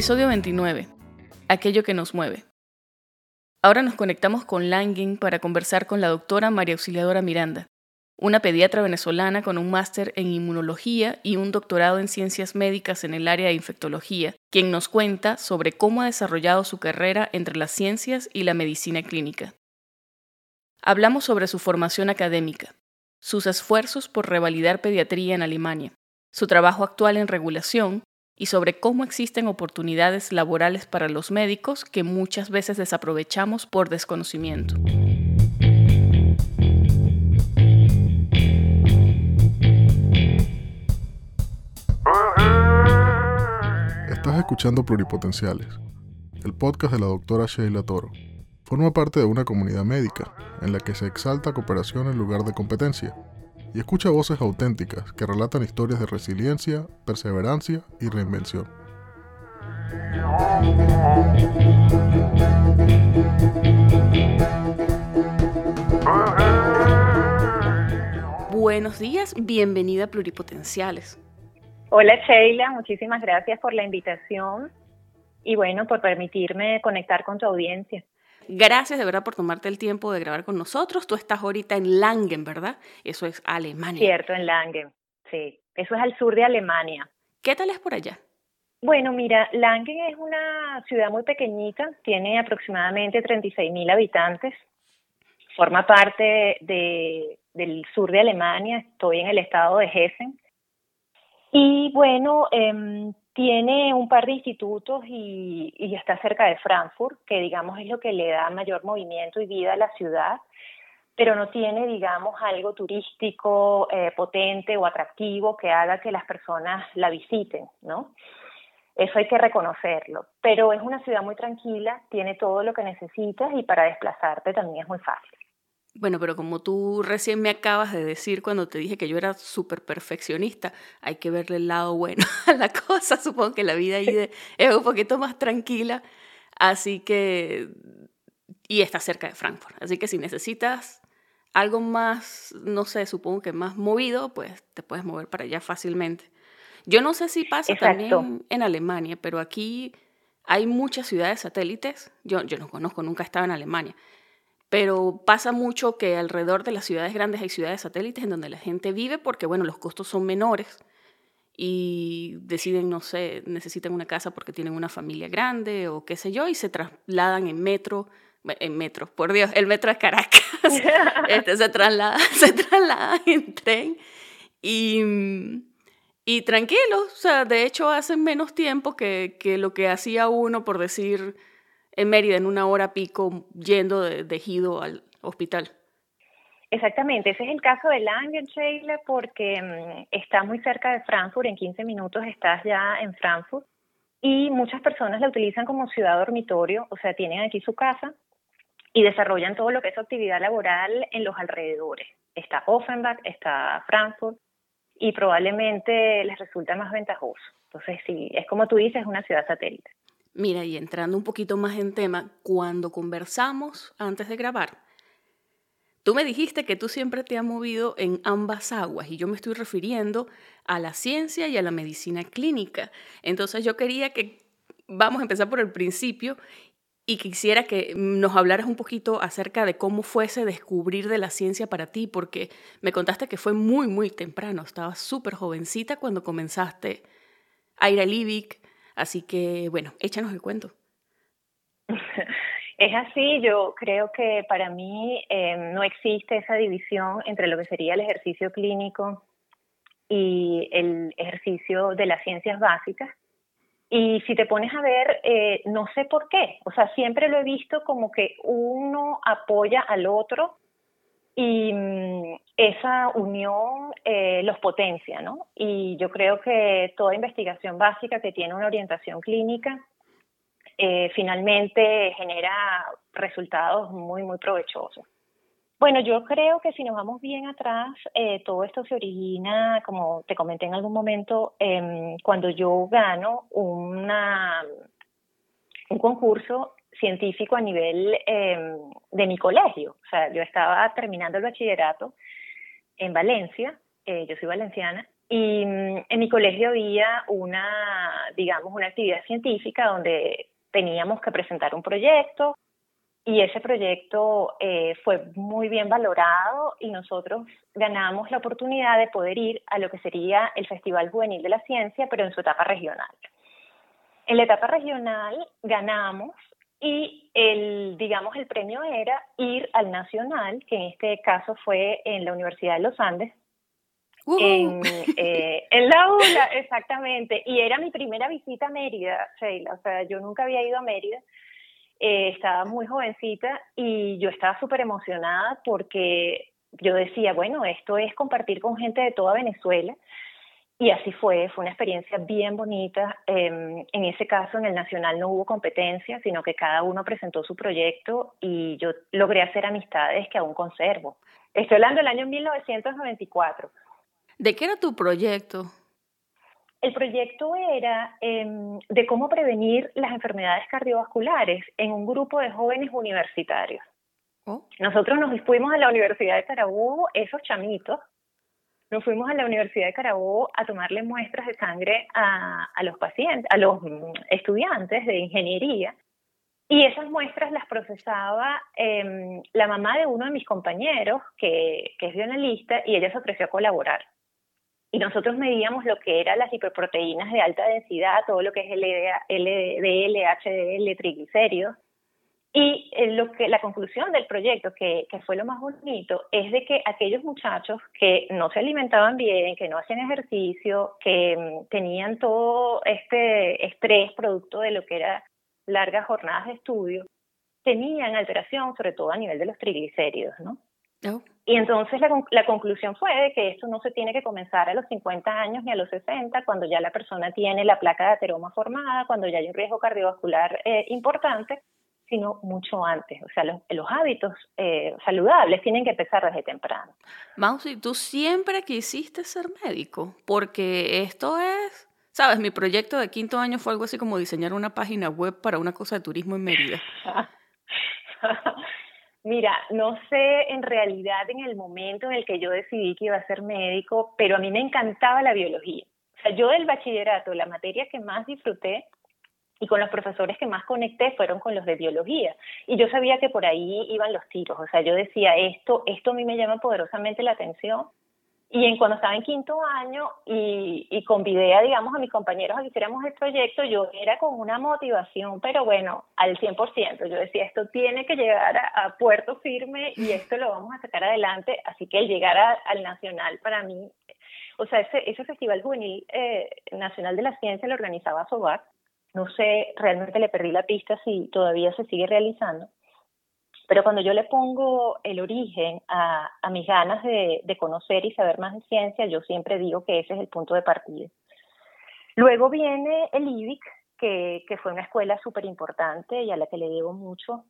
Episodio 29. Aquello que nos mueve. Ahora nos conectamos con Langen para conversar con la doctora María Auxiliadora Miranda, una pediatra venezolana con un máster en inmunología y un doctorado en ciencias médicas en el área de infectología, quien nos cuenta sobre cómo ha desarrollado su carrera entre las ciencias y la medicina clínica. Hablamos sobre su formación académica, sus esfuerzos por revalidar pediatría en Alemania, su trabajo actual en regulación y sobre cómo existen oportunidades laborales para los médicos que muchas veces desaprovechamos por desconocimiento. Estás escuchando Pluripotenciales, el podcast de la doctora Sheila Toro. Forma parte de una comunidad médica en la que se exalta cooperación en lugar de competencia y escucha voces auténticas que relatan historias de resiliencia, perseverancia y reinvención. Buenos días, bienvenida a Pluripotenciales. Hola Sheila, muchísimas gracias por la invitación y bueno, por permitirme conectar con tu audiencia. Gracias de verdad por tomarte el tiempo de grabar con nosotros. Tú estás ahorita en Langen, ¿verdad? Eso es Alemania. Cierto, en Langen, sí. Eso es al sur de Alemania. ¿Qué tal es por allá? Bueno, mira, Langen es una ciudad muy pequeñita, tiene aproximadamente 36 mil habitantes, forma parte de, del sur de Alemania, estoy en el estado de Hessen. Y bueno, eh, tiene un par de institutos y, está cerca de Frankfurt, que digamos es lo que le da mayor movimiento y vida a la ciudad, pero no tiene, digamos, algo turístico eh, potente o atractivo que haga que las personas la visiten, ¿no? Eso hay que reconocerlo. Pero es una ciudad muy tranquila, tiene todo lo que necesitas y para desplazarte también es muy fácil. Bueno, pero como tú recién me acabas de decir cuando te dije que yo era súper perfeccionista, hay que verle el lado bueno a la cosa. Supongo que la vida ahí es un poquito más tranquila. Así que... Y está cerca de Frankfurt. Así que si necesitas algo más, no sé, supongo que más movido, pues te puedes mover para allá fácilmente. Yo no sé si pasa también en Alemania, pero aquí hay muchas ciudades satélites. Yo, yo no conozco, nunca he estado en Alemania pero pasa mucho que alrededor de las ciudades grandes hay ciudades satélites en donde la gente vive porque, bueno, los costos son menores y deciden, no sé, necesitan una casa porque tienen una familia grande o qué sé yo, y se trasladan en metro, en metro, por Dios, el metro de Caracas, este, se, traslada, se traslada en tren y, y tranquilos, o sea, de hecho hacen menos tiempo que, que lo que hacía uno, por decir, en Mérida en una hora pico yendo de, de al hospital. Exactamente, ese es el caso de Langen, Sheila, porque mm, está muy cerca de Frankfurt, en 15 minutos estás ya en Frankfurt y muchas personas la utilizan como ciudad dormitorio, o sea, tienen aquí su casa y desarrollan todo lo que es actividad laboral en los alrededores. Está Offenbach, está Frankfurt y probablemente les resulta más ventajoso. Entonces, sí, es como tú dices, es una ciudad satélite. Mira, y entrando un poquito más en tema, cuando conversamos antes de grabar, tú me dijiste que tú siempre te has movido en ambas aguas y yo me estoy refiriendo a la ciencia y a la medicina clínica. Entonces yo quería que vamos a empezar por el principio y quisiera que nos hablaras un poquito acerca de cómo fue ese descubrir de la ciencia para ti, porque me contaste que fue muy, muy temprano, estabas súper jovencita cuando comenzaste a ir a Livic, Así que, bueno, échanos el cuento. Es así, yo creo que para mí eh, no existe esa división entre lo que sería el ejercicio clínico y el ejercicio de las ciencias básicas. Y si te pones a ver, eh, no sé por qué, o sea, siempre lo he visto como que uno apoya al otro y mm, esa unión eh, los potencia, ¿no? Y yo creo que toda investigación básica que tiene una orientación clínica eh, finalmente genera resultados muy, muy provechosos. Bueno, yo creo que si nos vamos bien atrás, eh, todo esto se origina, como te comenté en algún momento, em, cuando yo gano una, un concurso científico a nivel em, de mi colegio. O sea, yo estaba terminando el bachillerato en Valencia, eh, yo soy valenciana, Y mm, en mi colegio había una, digamos, una actividad científica donde teníamos que presentar un proyecto y ese proyecto eh, fue muy bien valorado y nosotros ganamos la oportunidad de poder ir a lo que sería el Festival Juvenil de la Ciencia, pero en su etapa regional. En la etapa regional ganamos y el, digamos, el premio era ir al nacional, que en este caso fue en la Universidad de los Andes, en, eh, en, la ULA, exactamente. Y era mi primera visita a Mérida, Sheila. O sea, yo nunca había ido a Mérida. Eh, estaba muy jovencita y yo estaba súper emocionada porque yo decía, bueno, esto es compartir con gente de toda Venezuela. Y así fue, fue una experiencia bien bonita. Em, en ese caso, en el Nacional no hubo competencia, sino que cada uno presentó su proyecto y yo logré hacer amistades que aún conservo. Estoy hablando del año 1994. ¿De qué era tu proyecto? El proyecto era em, de cómo prevenir las enfermedades cardiovasculares en un grupo de jóvenes universitarios. Oh. Nosotros nos fuimos a la Universidad de Carabobo, esos chamitos, nos fuimos a la Universidad de Carabobo a tomarle muestras de sangre a, los pacientes, a los mm, estudiantes de ingeniería. Y esas muestras las procesaba em, la mamá de uno de mis compañeros, que, que es bioanalista, y ella se ofreció a colaborar y nosotros medíamos lo que eran las hiperproteínas de alta densidad, todo lo que es LDL, HDL, triglicéridos. Y eh, lo que, la conclusión del proyecto, que, que, fue lo más bonito, es de que aquellos muchachos que no se alimentaban bien, que no hacían ejercicio, que mm, tenían todo este estrés producto de lo que era largas jornadas de estudio, tenían alteración, sobre todo a nivel de los triglicéridos, ¿no? Oh. Y entonces la, la, conclusión fue de que esto no se tiene que comenzar a los 50 años ni a los 60, cuando ya la persona tiene la placa de ateroma formada, cuando ya hay un riesgo cardiovascular eh, importante, sino mucho antes. O sea, los, los hábitos eh, saludables tienen que empezar desde temprano. Mausi, tú siempre quisiste ser médico, porque esto es, sabes, mi proyecto de quinto año fue algo así como diseñar una página web para una cosa de turismo en Mérida. Mira, no sé en realidad en el momento en el que yo decidí que iba a ser médico, pero a mí me encantaba la biología. O sea, yo del bachillerato, la materia que más disfruté y con los profesores que más conecté fueron con los de biología. Y yo sabía que por ahí iban los tiros. O sea, yo decía, esto, esto a mí me llama poderosamente la atención y en, cuando estaba en quinto año y, y convidé a, digamos, a mis compañeros a que hiciéramos el proyecto, yo era con una motivación, pero bueno, al 100%. Yo decía, esto tiene que llegar a, puerto firme y esto lo vamos a sacar adelante. Así que el llegar al Nacional para mí, o sea, ese, ese Festival Juvenil eh, Nacional de la Ciencia lo organizaba SOBAC. No sé, realmente le perdí la pista si todavía se sigue realizando pero cuando yo le pongo el origen a, a mis ganas de, de, conocer y saber más de ciencia, yo siempre digo que ese es el punto de partida. Luego viene el IBIC, que, que fue una escuela súper importante y a la que le debo mucho.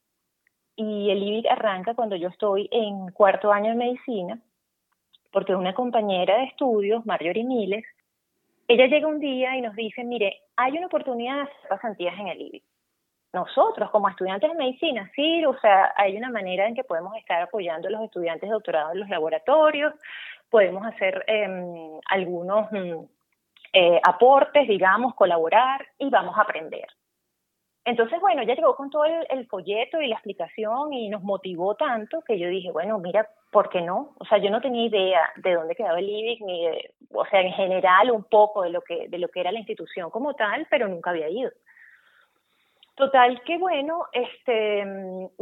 Y el IBIC arranca cuando yo estoy en cuarto año de medicina, porque una compañera de estudios, Marjorie Miles, ella llega un día y nos dice, mire, hay una oportunidad de hacer pasantías en el IBIC nosotros como estudiantes de medicina, sí, o sea, hay una manera en que podemos estar apoyando a los estudiantes de doctorado en los laboratorios, podemos hacer em, algunos mm, eh, aportes, digamos, colaborar y vamos a aprender. Entonces, bueno, ya llegó con todo el, folleto y la explicación y nos motivó tanto que yo dije, bueno, mira, ¿por qué no? O sea, yo no tenía idea de dónde quedaba el IBIC, ni de, o sea, en general un poco de lo que, de lo que era la institución como tal, pero nunca había ido. Total que bueno, este,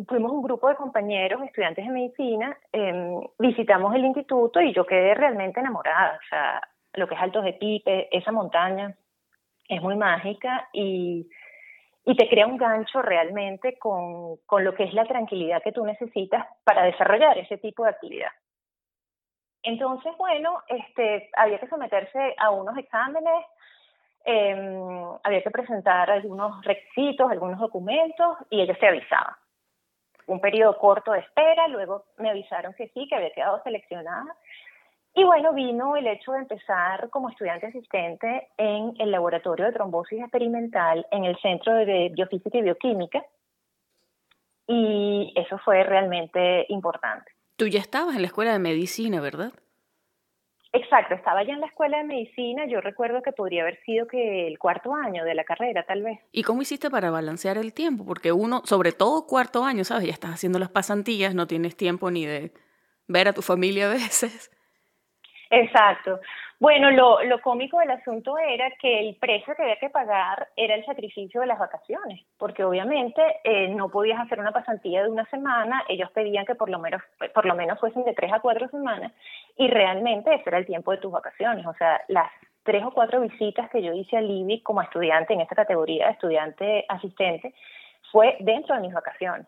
fuimos un grupo de compañeros, estudiantes de medicina, em, visitamos el instituto y yo quedé realmente enamorada. O sea, lo que es Altos de Pipe, esa montaña es muy mágica y, y te crea un gancho realmente con, con lo que es la tranquilidad que tú necesitas para desarrollar ese tipo de actividad. Entonces, bueno, este, había que someterse a unos exámenes, eh, había que presentar algunos requisitos, algunos documentos y ellos se avisaban. Un periodo corto de espera, luego me avisaron que sí, que había quedado seleccionada. Y bueno, vino el hecho de empezar como estudiante asistente en el laboratorio de trombosis experimental en el Centro de Biofísica y Bioquímica. Y eso fue realmente importante. Tú ya estabas en la escuela de medicina, ¿verdad? Exacto, estaba ya en la escuela de medicina, yo recuerdo que podría haber sido que el cuarto año de la carrera, tal vez. ¿Y cómo hiciste para balancear el tiempo? Porque uno, sobre todo cuarto año, ¿sabes? Ya estás haciendo las pasantías, no tienes tiempo ni de ver a tu familia a veces. Exacto. Bueno, lo, lo cómico del asunto era que el precio que había que pagar era el sacrificio de las vacaciones, porque obviamente eh, no podías hacer una pasantía de una semana, ellos pedían que por lo menos por lo menos fuesen de tres a cuatro semanas y realmente ese era el tiempo de tus vacaciones, o sea, las tres o cuatro visitas que yo hice al IBI como estudiante en esta categoría de estudiante asistente fue dentro de mis vacaciones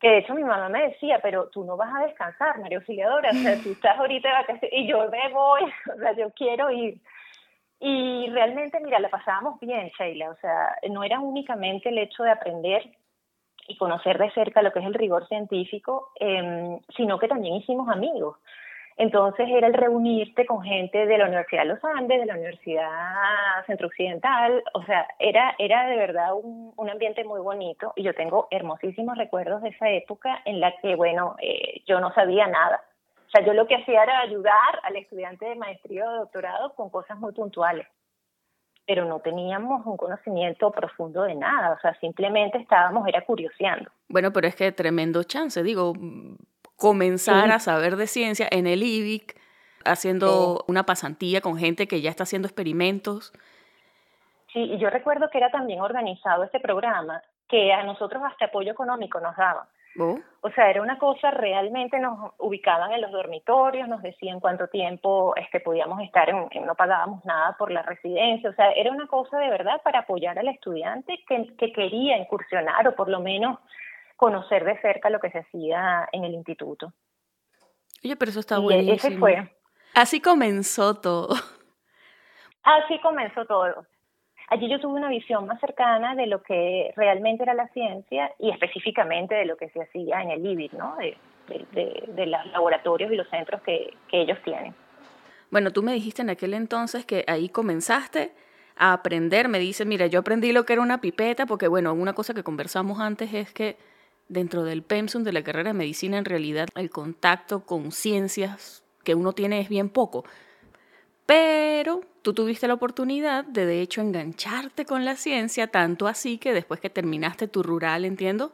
que de hecho mi mamá me decía, pero tú no vas a descansar, María Auxiliadora, o sea, tú estás ahorita de vacaciones y yo me voy, o sea, yo quiero ir. Y realmente, mira, la pasábamos bien, Sheila, o sea, no era únicamente el hecho de aprender y conocer de cerca lo que es el rigor científico, eh, sino que también hicimos amigos. Entonces era el reunirte con gente de la Universidad de los Andes, de la Universidad Centro Occidental, o sea, era, era de verdad un, un ambiente muy bonito y yo tengo hermosísimos recuerdos de esa época en la que, bueno, eh, yo no sabía nada. O sea, yo lo que hacía era ayudar al estudiante de maestría o de doctorado con cosas muy puntuales, pero no teníamos un conocimiento profundo de nada, o sea, simplemente estábamos, era curioseando. Bueno, pero es que tremendo chance, digo, comenzar a saber de ciencia en el IBIC, haciendo una pasantía con gente que ya está haciendo experimentos. Sí, y yo recuerdo que era también organizado este programa, que a nosotros hasta apoyo económico nos daban. Oh. O sea, era una cosa, realmente nos ubicaban en los dormitorios, nos decían cuánto tiempo este, podíamos estar, en, no pagábamos nada por la residencia, o sea, era una cosa de verdad para apoyar al estudiante que, que quería incursionar o por lo menos conocer de cerca lo que se hacía en el instituto. Oye, pero eso está y buenísimo. ese fue. Así comenzó todo. Así comenzó todo. Allí yo tuve una visión más cercana de lo que realmente era la ciencia y específicamente de lo que se hacía en el IBIT, ¿no? De, de, de, los laboratorios y los centros que, que ellos tienen. Bueno, tú me dijiste en aquel entonces que ahí comenzaste a aprender. Me dice, mira, yo aprendí lo que era una pipeta, porque bueno, una cosa que conversamos antes es que dentro del pensum de la carrera de medicina en realidad el contacto con ciencias que uno tiene es bien poco. Pero tú tuviste la oportunidad de de hecho engancharte con la ciencia, tanto así que después que terminaste tu rural, entiendo,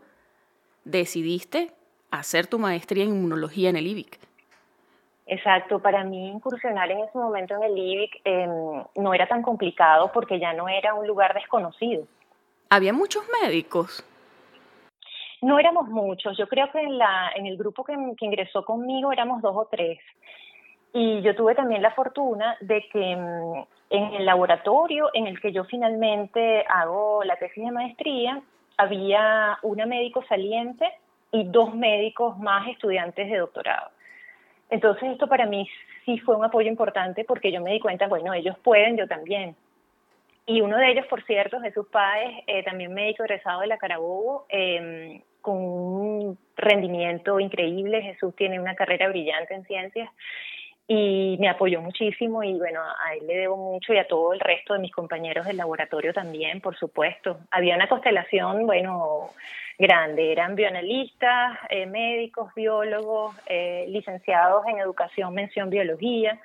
decidiste hacer tu maestría en inmunología en el IBIC. Exacto, para mí incursionar en ese momento en el IBIC eh, no era tan complicado porque ya no era un lugar desconocido. Había muchos médicos. No éramos muchos, yo creo que en, el grupo que, que ingresó conmigo éramos dos o tres. Y yo tuve también la fortuna de que mm, en el laboratorio en el que yo finalmente hago la tesis de maestría, había una médico saliente y dos médicos más estudiantes de doctorado. Entonces esto para mí sí fue un apoyo importante porque yo me di cuenta, bueno, ellos pueden, yo también. Y uno de ellos, por cierto, Jesús Páez, eh, también médico egresado de la Carabobo, eh, con un rendimiento increíble. Jesús tiene una carrera brillante en ciencias y me apoyó muchísimo y bueno, a él le debo mucho y a todo el resto de mis compañeros del laboratorio también, por supuesto. Había una constelación, bueno, grande, eran bioanalistas, eh, médicos, biólogos, eh, licenciados en educación, mención biología.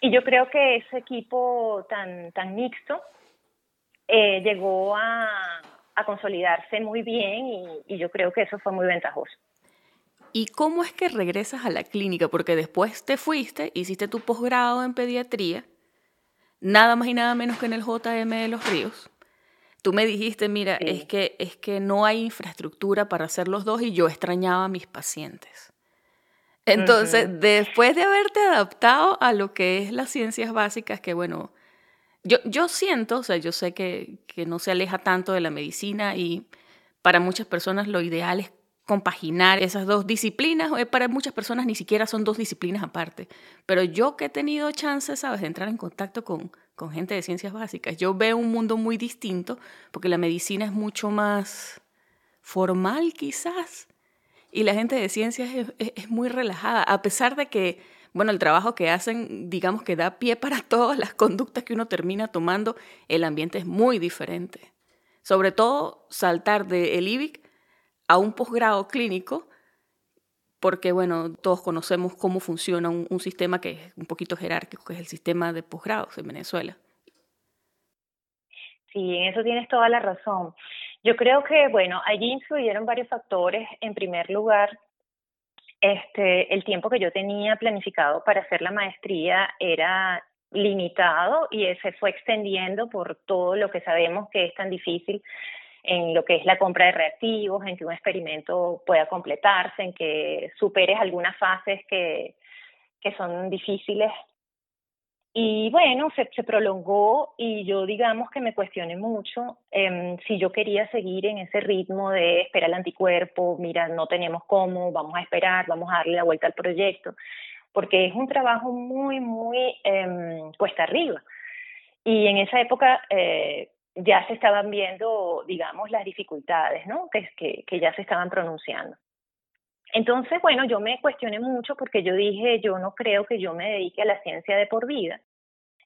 Y yo creo que ese equipo tan, tan mixto eh, llegó a, a consolidarse muy bien y, y, yo creo que eso fue muy ventajoso. ¿Y cómo es que regresas a la clínica? Porque después te fuiste, hiciste tu posgrado en pediatría, nada más y nada menos que en el JM de los Ríos. Tú me dijiste, mira, sí. es, que, es que no hay infraestructura para hacer los dos y yo extrañaba a mis pacientes. Entonces, uh -huh. después de haberte adaptado a lo que es las ciencias básicas, que bueno, yo, yo siento, o sea, yo sé que, que no se aleja tanto de la medicina y para muchas personas lo ideal es compaginar esas dos disciplinas, eh, para muchas personas ni siquiera son dos disciplinas aparte, pero yo que he tenido chance, sabes, de entrar en contacto con, con gente de ciencias básicas, yo veo un mundo muy distinto, porque la medicina es mucho más formal quizás, y la gente de ciencias es, es, es muy relajada, a pesar de que bueno, el trabajo que hacen, digamos que da pie para todas las conductas que uno termina tomando, el ambiente es muy diferente. Sobre todo saltar del de IBIC a un posgrado clínico, porque bueno, todos conocemos cómo funciona un, un, sistema que es un poquito jerárquico, que es el sistema de posgrados en Venezuela. Sí, en eso tienes toda la razón. Yo creo que, bueno, allí influyeron varios factores. En primer lugar, este, el tiempo que yo tenía planificado para hacer la maestría era limitado y se fue extendiendo por todo lo que sabemos que es tan difícil en lo que es la compra de reactivos, en que un experimento pueda completarse, en que superes algunas fases que, que son difíciles y bueno, se, prolongó y yo digamos que me cuestioné mucho eh, si yo quería seguir en ese ritmo de esperar el anticuerpo, mira, no tenemos cómo, vamos a esperar, vamos a darle la vuelta al proyecto, porque es un trabajo muy, muy eh, cuesta arriba. Y en esa época eh, ya se estaban viendo, digamos, las dificultades, ¿no? Que, que ya se estaban pronunciando. Entonces, bueno, yo me cuestioné mucho porque yo dije, yo no creo que yo me dedique a la ciencia de por vida.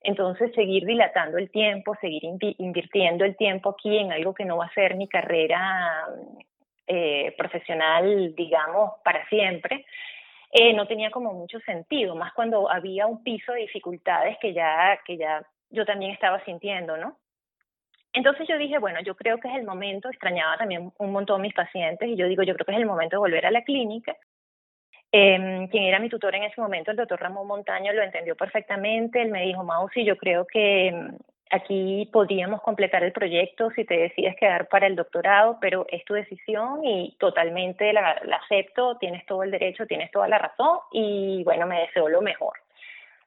Entonces, seguir dilatando el tiempo, seguir invirtiendo el tiempo aquí en algo que no va a ser mi carrera eh, profesional, digamos, para siempre, eh, no tenía como mucho sentido, más cuando había un piso de dificultades que ya, que ya yo también estaba sintiendo, ¿no? Entonces yo dije, bueno, yo creo que es el momento, extrañaba también un montón mis pacientes y yo digo, yo creo que es el momento de volver a la clínica. Eh, quien era mi tutor en ese momento, el doctor Ramón Montaño, lo entendió perfectamente. Él me dijo, Mausi, yo creo que em, aquí podríamos completar el proyecto si te decides quedar para el doctorado, pero es tu decisión y totalmente la, la acepto, tienes todo el derecho, tienes toda la razón y bueno, me deseo lo mejor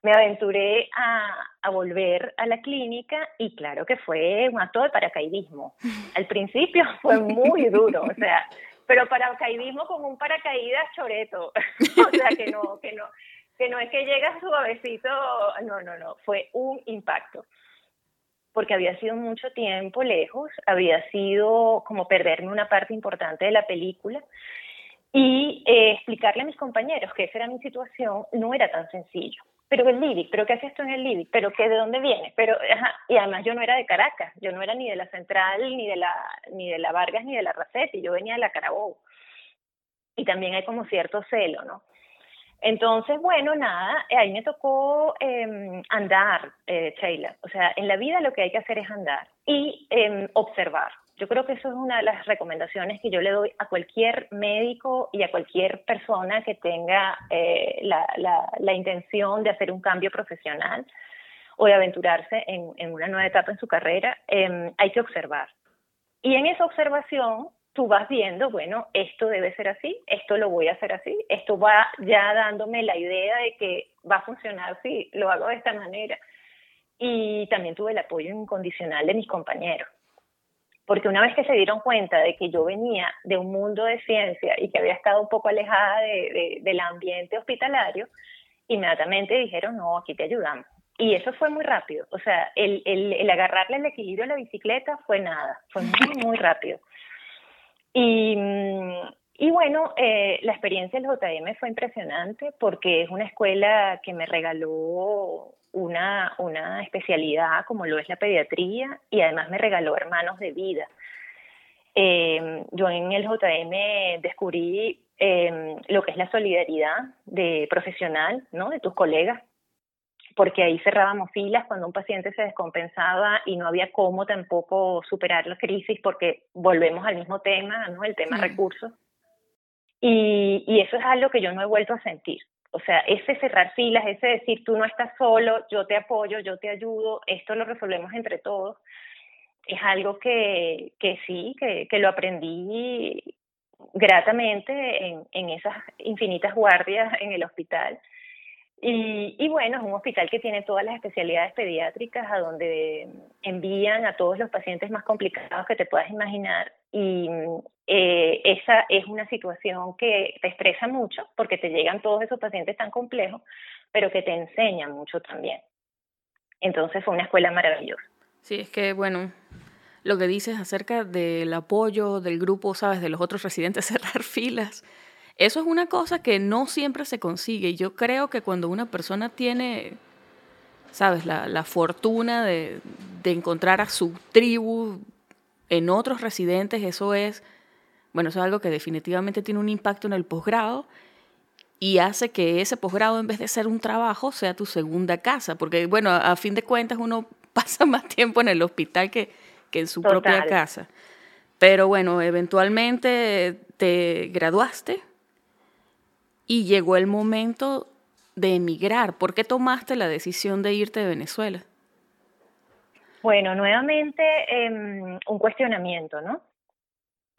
me aventuré a, a, volver a la clínica y claro que fue un acto de paracaidismo. Al principio fue muy duro, o sea, pero paracaidismo con un paracaídas choreto, o sea, que no, que no, que no es que llegas suavecito, no, no, no, fue un impacto. Porque había sido mucho tiempo lejos, había sido como perderme una parte importante de la película y eh, explicarle a mis compañeros que esa era mi situación no era tan sencillo pero el LIBIC, pero ¿qué hace esto en el LIBIC? ¿Pero qué, de dónde viene? Pero, y además yo no era de Caracas, yo no era ni de la Central, ni de la, ni de la Vargas, ni de la Racetti, yo venía de la Carabobo. Y también hay como cierto celo, ¿no? Entonces, bueno, nada, ahí me tocó eh, andar, eh, Sheila. O sea, en la vida lo que hay que hacer es andar y eh, observar. Yo creo que eso es una de las recomendaciones que yo le doy a cualquier médico y a cualquier persona que tenga eh, la, la, la, intención de hacer un cambio profesional o de aventurarse en, en una nueva etapa en su carrera. Eh, hay que observar. Y en esa observación tú vas viendo, bueno, esto debe ser así, esto lo voy a hacer así, esto va ya dándome la idea de que va a funcionar si lo hago de esta manera. Y también tuve el apoyo incondicional de mis compañeros porque una vez que se dieron cuenta de que yo venía de un mundo de ciencia y que había estado un poco alejada de, de, del ambiente hospitalario, inmediatamente dijeron, no, aquí te ayudamos. Y eso fue muy rápido, o sea, el, el, el agarrarle el equilibrio a la bicicleta fue nada, fue muy, muy rápido. Y, y bueno, eh, la experiencia del JM fue impresionante porque es una escuela que me regaló una, una especialidad como lo es la pediatría y además me regaló hermanos de vida. Eh, yo en el JM descubrí eh, lo que es la solidaridad de profesional, ¿no? De tus colegas, porque ahí cerrábamos filas cuando un paciente se descompensaba y no había cómo tampoco superar la crisis porque volvemos al mismo tema, ¿no? El tema recursos. Y, y eso es algo que yo no he vuelto a sentir. O sea, ese cerrar filas, ese decir, tú no estás solo, yo te apoyo, yo te ayudo, esto lo resolvemos entre todos, es algo que, que sí, que, que lo aprendí gratamente en, en esas infinitas guardias en el hospital. Y, y, bueno, es un hospital que tiene todas las especialidades pediátricas a donde envían a todos los pacientes más complicados que te puedas imaginar y eh, esa es una situación que te estresa mucho porque te llegan todos esos pacientes tan complejos, pero que te enseñan mucho también. Entonces fue una escuela maravillosa. Sí, es que bueno, lo que dices acerca del apoyo del grupo, sabes, de los otros residentes, cerrar filas, eso es una cosa que no siempre se consigue. Yo creo que cuando una persona tiene, sabes, la, la fortuna de, de encontrar a su tribu en otros residentes, eso es, bueno, eso es algo que definitivamente tiene un impacto en el posgrado y hace que ese posgrado, en vez de ser un trabajo, sea tu segunda casa, porque bueno, a, fin de cuentas uno pasa más tiempo en el hospital que, que en su propia casa. Pero bueno, eventualmente te graduaste y llegó el momento de emigrar. ¿Por qué tomaste la decisión de irte de Venezuela? Bueno, nuevamente em, un cuestionamiento, ¿no?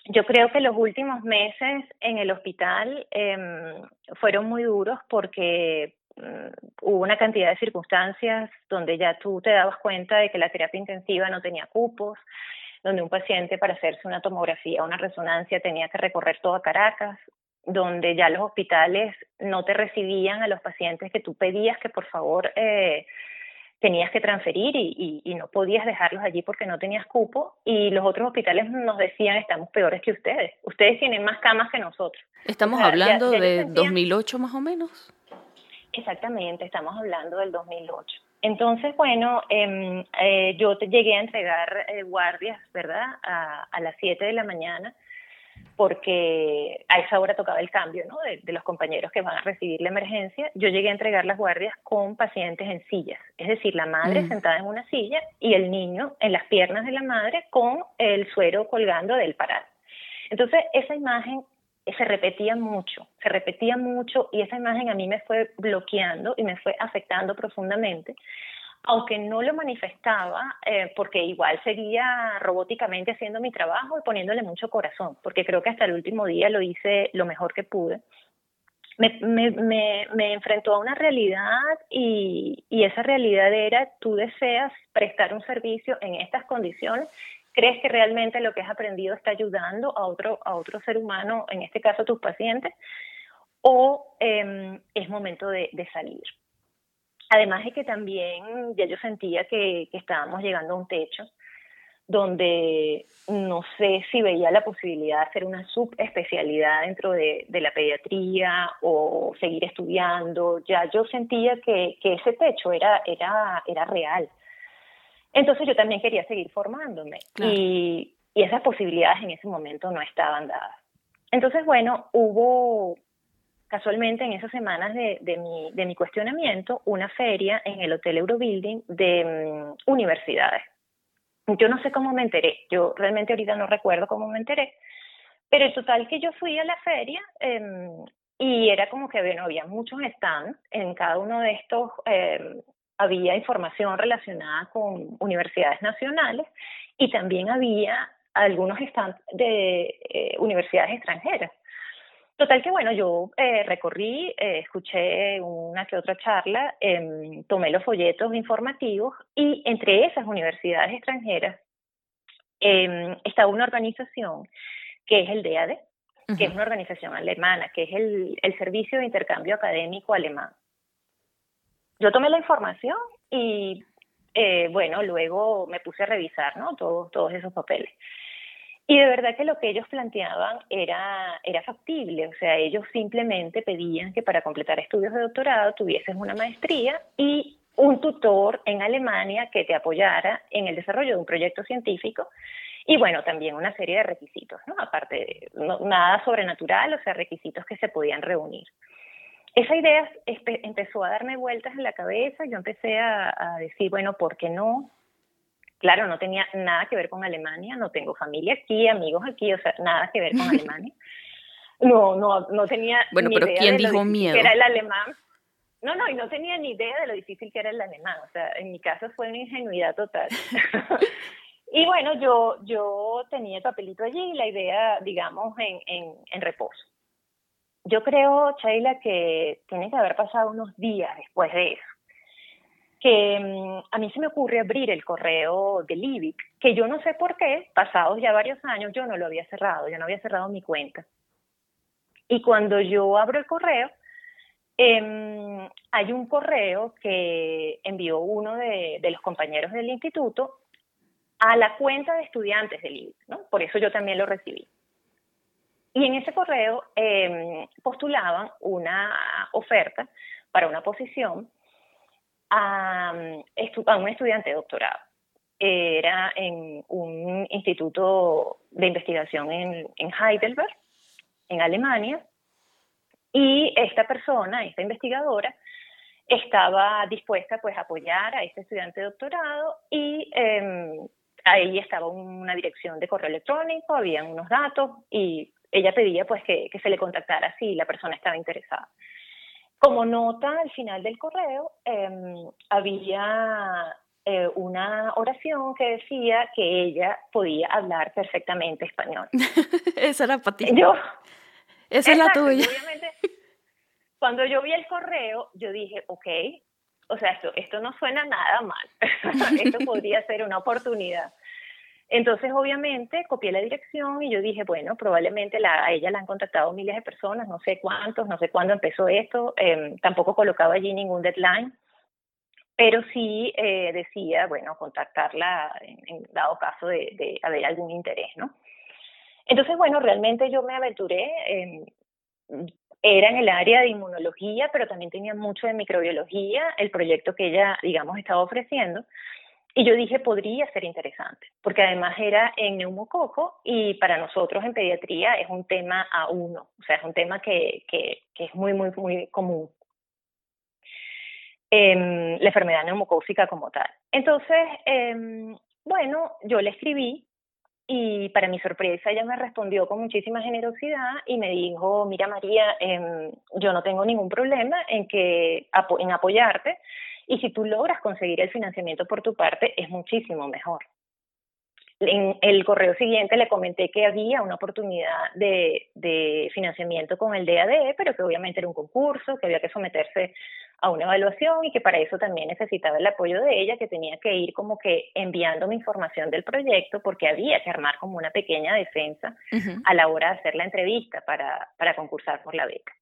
Yo creo que los últimos meses en el hospital em, fueron muy duros porque mm, hubo una cantidad de circunstancias donde ya tú te dabas cuenta de que la terapia intensiva no tenía cupos, donde un paciente para hacerse una tomografía una resonancia tenía que recorrer toda Caracas, donde ya los hospitales no te recibían a los pacientes que tú pedías que por favor eh, tenías que transferir y, y, no podías dejarlos allí porque no tenías cupo y los otros hospitales nos decían estamos peores que ustedes, ustedes tienen más camas que nosotros. Estamos hablando de 2008 más o menos. Exactamente, estamos hablando del 2008. Entonces, bueno, em, eh, yo te llegué a entregar eh, guardias, ¿verdad? A, a las 7 de la mañana porque a esa hora tocaba el cambio ¿no? de, los compañeros que van a recibir la emergencia. Yo llegué a entregar las guardias con pacientes en sillas, es decir, la madre mm. sentada en una silla y el niño en las piernas de la madre con el suero colgando del paral. Entonces, esa imagen se repetía mucho, se repetía mucho y esa imagen a mí me fue bloqueando y me fue afectando profundamente aunque no lo manifestaba, eh, porque igual seguía robóticamente haciendo mi trabajo y poniéndole mucho corazón, porque creo que hasta el último día lo hice lo mejor que pude. Me, me, me, me enfrentó a una realidad y, y esa realidad era, tú deseas prestar un servicio en estas condiciones, crees que realmente lo que has aprendido está ayudando a otro, a otro ser humano, en este caso tus pacientes, o em, es momento de, de salir. Además de que también ya yo sentía que, estábamos llegando a un techo donde no sé si veía la posibilidad de hacer una subespecialidad dentro de, la pediatría o seguir estudiando. Ya yo sentía que, ese techo era, era, era real. Entonces yo también quería seguir formándome y, y esas posibilidades en ese momento no estaban dadas. Entonces, bueno, hubo casualmente en esas semanas de, de, mi, de mi cuestionamiento una feria en el Hotel Eurobuilding de mm, universidades. Yo no sé cómo me enteré, yo realmente ahorita no recuerdo cómo me enteré, pero el total que yo fui a la feria em, y era como que había muchos stands, en cada uno de estos em, había información relacionada con universidades nacionales y también había algunos stands de eh, universidades extranjeras. Total que bueno, yo eh, recorrí, eh, escuché una que otra charla, em, tomé los folletos informativos y entre esas universidades extranjeras eh, estaba una organización que es el DAD, que es una organización alemana, que es el, el Servicio de Intercambio Académico Alemán. Yo tomé la información y eh, bueno, luego me puse a revisar ¿no? todos, todos esos papeles. Y de verdad que lo que ellos planteaban era, era factible, o sea, ellos simplemente pedían que para completar estudios de doctorado tuvieses una maestría y un tutor en Alemania que te apoyara en el desarrollo de un proyecto científico y bueno, también una serie de requisitos, ¿no? Aparte, nada sobrenatural, o sea, requisitos que se podían reunir. Esa idea empezó a darme vueltas en la cabeza, yo empecé a, a decir, bueno, ¿por qué no? Claro, no tenía nada que ver con Alemania, no tengo familia aquí, amigos aquí, o sea, nada que ver con Alemania. No, no, no tenía bueno, pero ¿quién dijo miedo? Que era el alemán. No, no, y no tenía ni idea de lo difícil que era el alemán. O sea, en mi caso fue una ingenuidad total. y bueno, yo, yo tenía el papelito allí y la idea, digamos, en, en, en reposo. Yo creo, Sheila, que tiene que haber pasado unos días después de eso que mm, a mí se me ocurre abrir el correo de Libic, que yo no sé por qué, pasados ya varios años, yo no lo había cerrado, yo no había cerrado mi cuenta. Y cuando yo abro el correo, eh, hay un correo que envió uno de, los compañeros del instituto a la cuenta de estudiantes de Libic, ¿no? Por eso yo también lo recibí. Y en ese correo eh, postulaban una oferta para una posición a, un estudiante de doctorado. Era en un instituto de investigación en, Heidelberg, en Alemania, Y esta persona, esta investigadora, estaba dispuesta pues a apoyar a este estudiante de doctorado y eh, ahí estaba una dirección de correo electrónico, habían unos datos y ella pedía pues que, se le contactara si la persona estaba interesada. Como nota al final del correo, em, había eh, una oración que decía que ella podía hablar perfectamente español. Esa era para ti. Yo, Esa es la tuya. Obviamente, cuando yo vi el correo, yo dije, ok, o sea, esto, esto no suena nada mal. esto podría ser una oportunidad. Entonces, obviamente, copié la dirección y yo dije, bueno, probablemente la, a ella la han contactado miles de personas, no sé cuántos, no sé cuándo empezó esto, eh, tampoco colocaba allí ningún deadline, pero sí eh, decía, bueno, contactarla en, en dado caso de, de, haber algún interés, ¿no? Entonces, bueno, realmente yo me aventuré, eh, era en el área de inmunología, pero también tenía mucho de microbiología, el proyecto que ella, digamos, estaba ofreciendo. Y yo dije, podría ser interesante, porque además era en neumococo y para nosotros en pediatría es un tema a uno, o sea, es un tema que, que, que es muy, muy, muy común. Eh, la enfermedad neumocócica como tal. Entonces, eh, bueno, yo le escribí y para mi sorpresa ella me respondió con muchísima generosidad y me dijo, mira María, eh, yo no tengo ningún problema en, que, en apoyarte y si tú logras conseguir el financiamiento por tu parte, es muchísimo mejor. En el correo siguiente le comenté que había una oportunidad de, de financiamiento con el DADE, pero que obviamente era un concurso, que había que someterse a una evaluación y que para eso también necesitaba el apoyo de ella, que tenía que ir como que enviándome información del proyecto porque había que armar como una pequeña defensa uh -huh. a la hora de hacer la entrevista para, para concursar por la beca.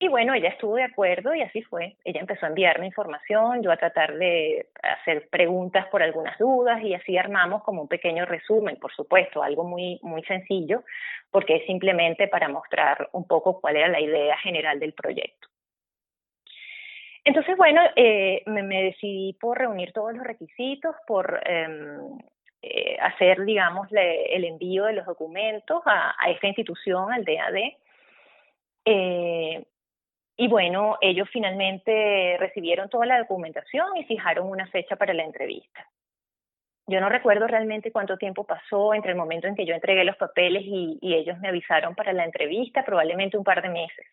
Y bueno, ella estuvo de acuerdo y así fue. Ella empezó a enviarme información, yo a tratar de hacer preguntas por algunas dudas y así armamos como un pequeño resumen, por supuesto, algo muy, muy sencillo, porque es simplemente para mostrar un poco cuál era la idea general del proyecto. Entonces, bueno, eh, me, decidí por reunir todos los requisitos, por eh, eh, hacer, digamos, el envío de los documentos a, esta institución, al DAD. Y bueno, ellos finalmente recibieron toda la documentación y fijaron una fecha para la entrevista. Yo no recuerdo realmente cuánto tiempo pasó entre el momento en que yo entregué los papeles y, ellos me avisaron para la entrevista, probablemente un par de meses.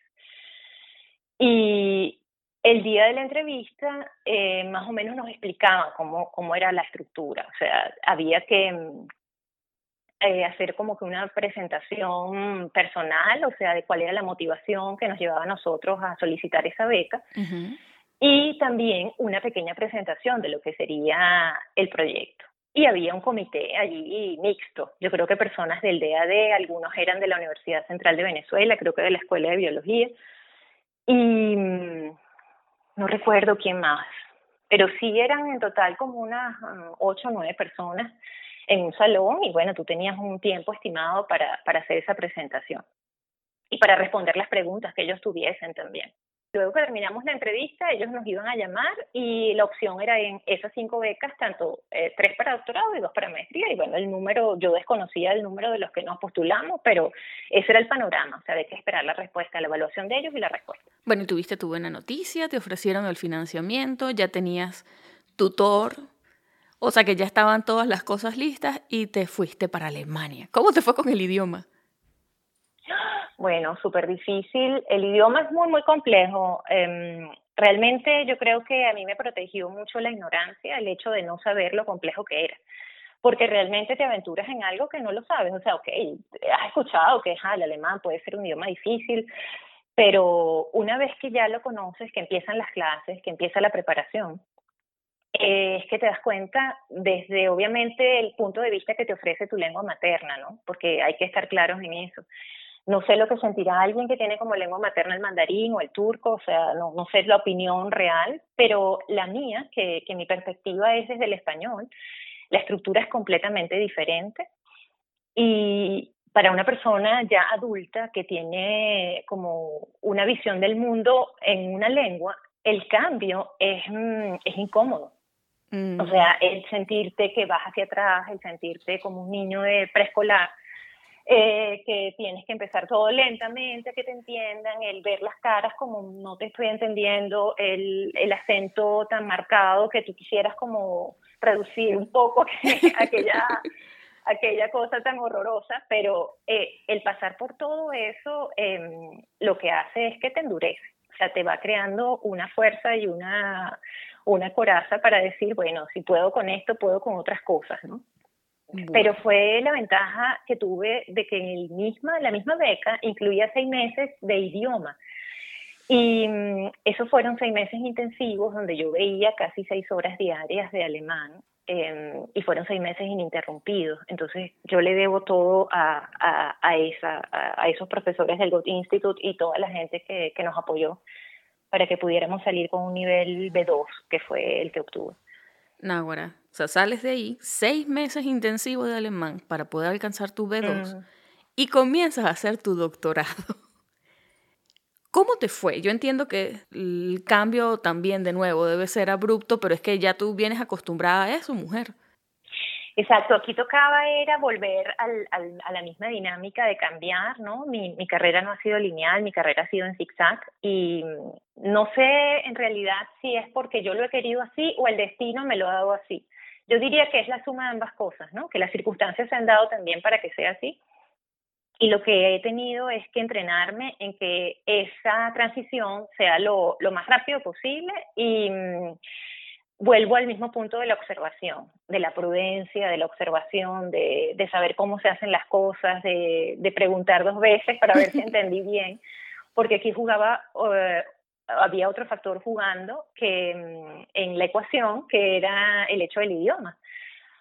Y el día de la entrevista eh, más o menos nos explicaban cómo, cómo era la estructura. O sea, había que eh, hacer como que una presentación personal, o sea, de cuál era la motivación que nos llevaba a nosotros a solicitar esa beca. Uh -huh. Y también una pequeña presentación de lo que sería el proyecto. Y había un comité allí mixto. Yo creo que personas del DAD, algunos eran de la Universidad Central de Venezuela, creo que de la Escuela de Biología. Y no recuerdo quién más, pero sí eran en total como unas ocho o nueve personas en un salón y bueno, tú tenías un tiempo estimado para, para hacer esa presentación y para responder las preguntas que ellos tuviesen también. Luego que terminamos la entrevista, ellos nos iban a llamar y la opción era en esas cinco becas, tanto eh, tres para doctorado y dos para maestría. Y bueno, el número, yo desconocía el número de los que nos postulamos, pero ese era el panorama, o sea, había que esperar la respuesta, la evaluación de ellos y la respuesta. Bueno, y tuviste tu buena noticia, te ofrecieron el financiamiento, ya tenías tutor, o sea que ya estaban todas las cosas listas y te fuiste para Alemania. ¿Cómo te fue con el idioma? Bueno, súper difícil. El idioma es muy, muy complejo. Eh, realmente yo creo que a mí me protegió mucho la ignorancia, el hecho de no saber lo complejo que era. Porque realmente te aventuras en algo que no lo sabes. O sea, ok, has escuchado que el alemán puede ser un idioma difícil, pero una vez que ya lo conoces, que empiezan las clases, que empieza la preparación, eh, es que te das cuenta desde obviamente el punto de vista que te ofrece tu lengua materna, ¿no? Porque hay que estar claros en eso. No sé lo que sentirá alguien que tiene como lengua materna el mandarín o el turco, o sea, no, sé la opinión real, pero la mía, que, que mi perspectiva es desde el español, la estructura es completamente diferente. Y para una persona ya adulta que tiene como una visión del mundo en una lengua, el cambio es, es incómodo. Mm. O sea, el sentirte que vas hacia atrás, el sentirte como un niño de preescolar, eh, que tienes que empezar todo lentamente, que te entiendan, el ver las caras como no te estoy entendiendo, el, el acento tan marcado que tú quisieras como reducir un poco aquella, aquella cosa tan horrorosa, pero eh, el pasar por todo eso em, lo que hace es que te endurece, o sea, te va creando una fuerza y una, una coraza para decir, bueno, si puedo con esto, puedo con otras cosas, ¿no? Pero fue la ventaja que tuve de que en el misma, la misma beca incluía seis meses de idioma. Y mm, esos fueron seis meses intensivos donde yo veía casi seis horas diarias de alemán em, y fueron seis meses ininterrumpidos. Entonces yo le debo todo a, a, esa, a, esos profesores del Goethe Institute y toda la gente que, que nos apoyó para que pudiéramos salir con un nivel B2, que fue el que obtuve. Náguara, o sea, sales de ahí, seis meses intensivos de alemán para poder alcanzar tu B2 y comienzas a hacer tu doctorado. ¿Cómo te fue? Yo entiendo que el cambio también, de nuevo, debe ser abrupto, pero es que ya tú vienes acostumbrada a eso, mujer. Exacto, aquí tocaba era volver a la misma dinámica de cambiar, ¿no? Mi, carrera no ha sido lineal, mi carrera ha sido en zigzag y no sé en realidad si es porque yo lo he querido así o el destino me lo ha dado así. Yo diría que es la suma de ambas cosas, ¿no? Que las circunstancias se han dado también para que sea así. Y lo que he tenido es que entrenarme en que esa transición sea lo, lo más rápido posible y vuelvo al mismo punto de la observación, de la prudencia, de la observación, de, de saber cómo se hacen las cosas, de, de, preguntar dos veces para ver si entendí bien, porque aquí jugaba, eh, había otro factor jugando que mm, en la ecuación, que era el hecho del idioma.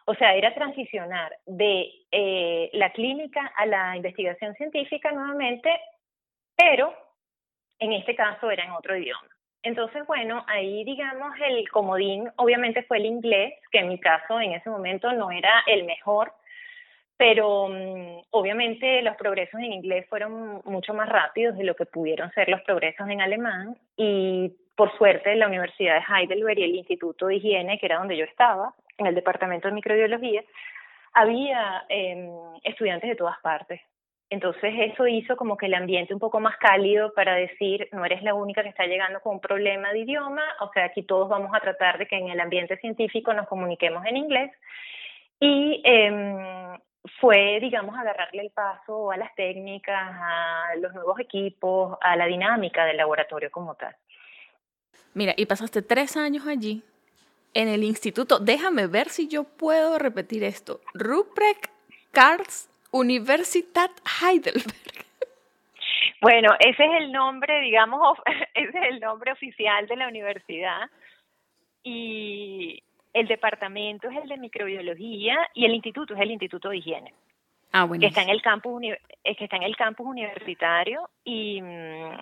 O sea, era transicionar de eh, la clínica a la investigación científica nuevamente, pero en este caso era en otro idioma. Entonces, bueno, ahí digamos el comodín obviamente fue el inglés, que en mi caso en ese momento no era el mejor, pero um, obviamente los progresos en inglés fueron mucho más rápidos de lo que pudieron ser los progresos en alemán y por suerte la Universidad de Heidelberg y el Instituto de Higiene, que era donde yo estaba, en el departamento de microbiología, había eh, estudiantes de todas partes. Entonces eso hizo como que el ambiente un poco más cálido para decir, no eres la única que está llegando con un problema de idioma, o sea, aquí todos vamos a tratar de que en el ambiente científico nos comuniquemos en inglés. Y eh, fue, digamos, agarrarle el paso a las técnicas, a los nuevos equipos, a la dinámica del laboratorio como tal. Mira, y pasaste tres años allí en el instituto. Déjame ver si yo puedo repetir esto. Ruprecht Karls Universitat Heidelberg. Bueno, ese es el nombre, digamos, ese es el nombre oficial de la universidad y el departamento es el de microbiología y el instituto es el Instituto de Higiene. Ah, bueno. Que está en el campus que está en el campus universitario y mm,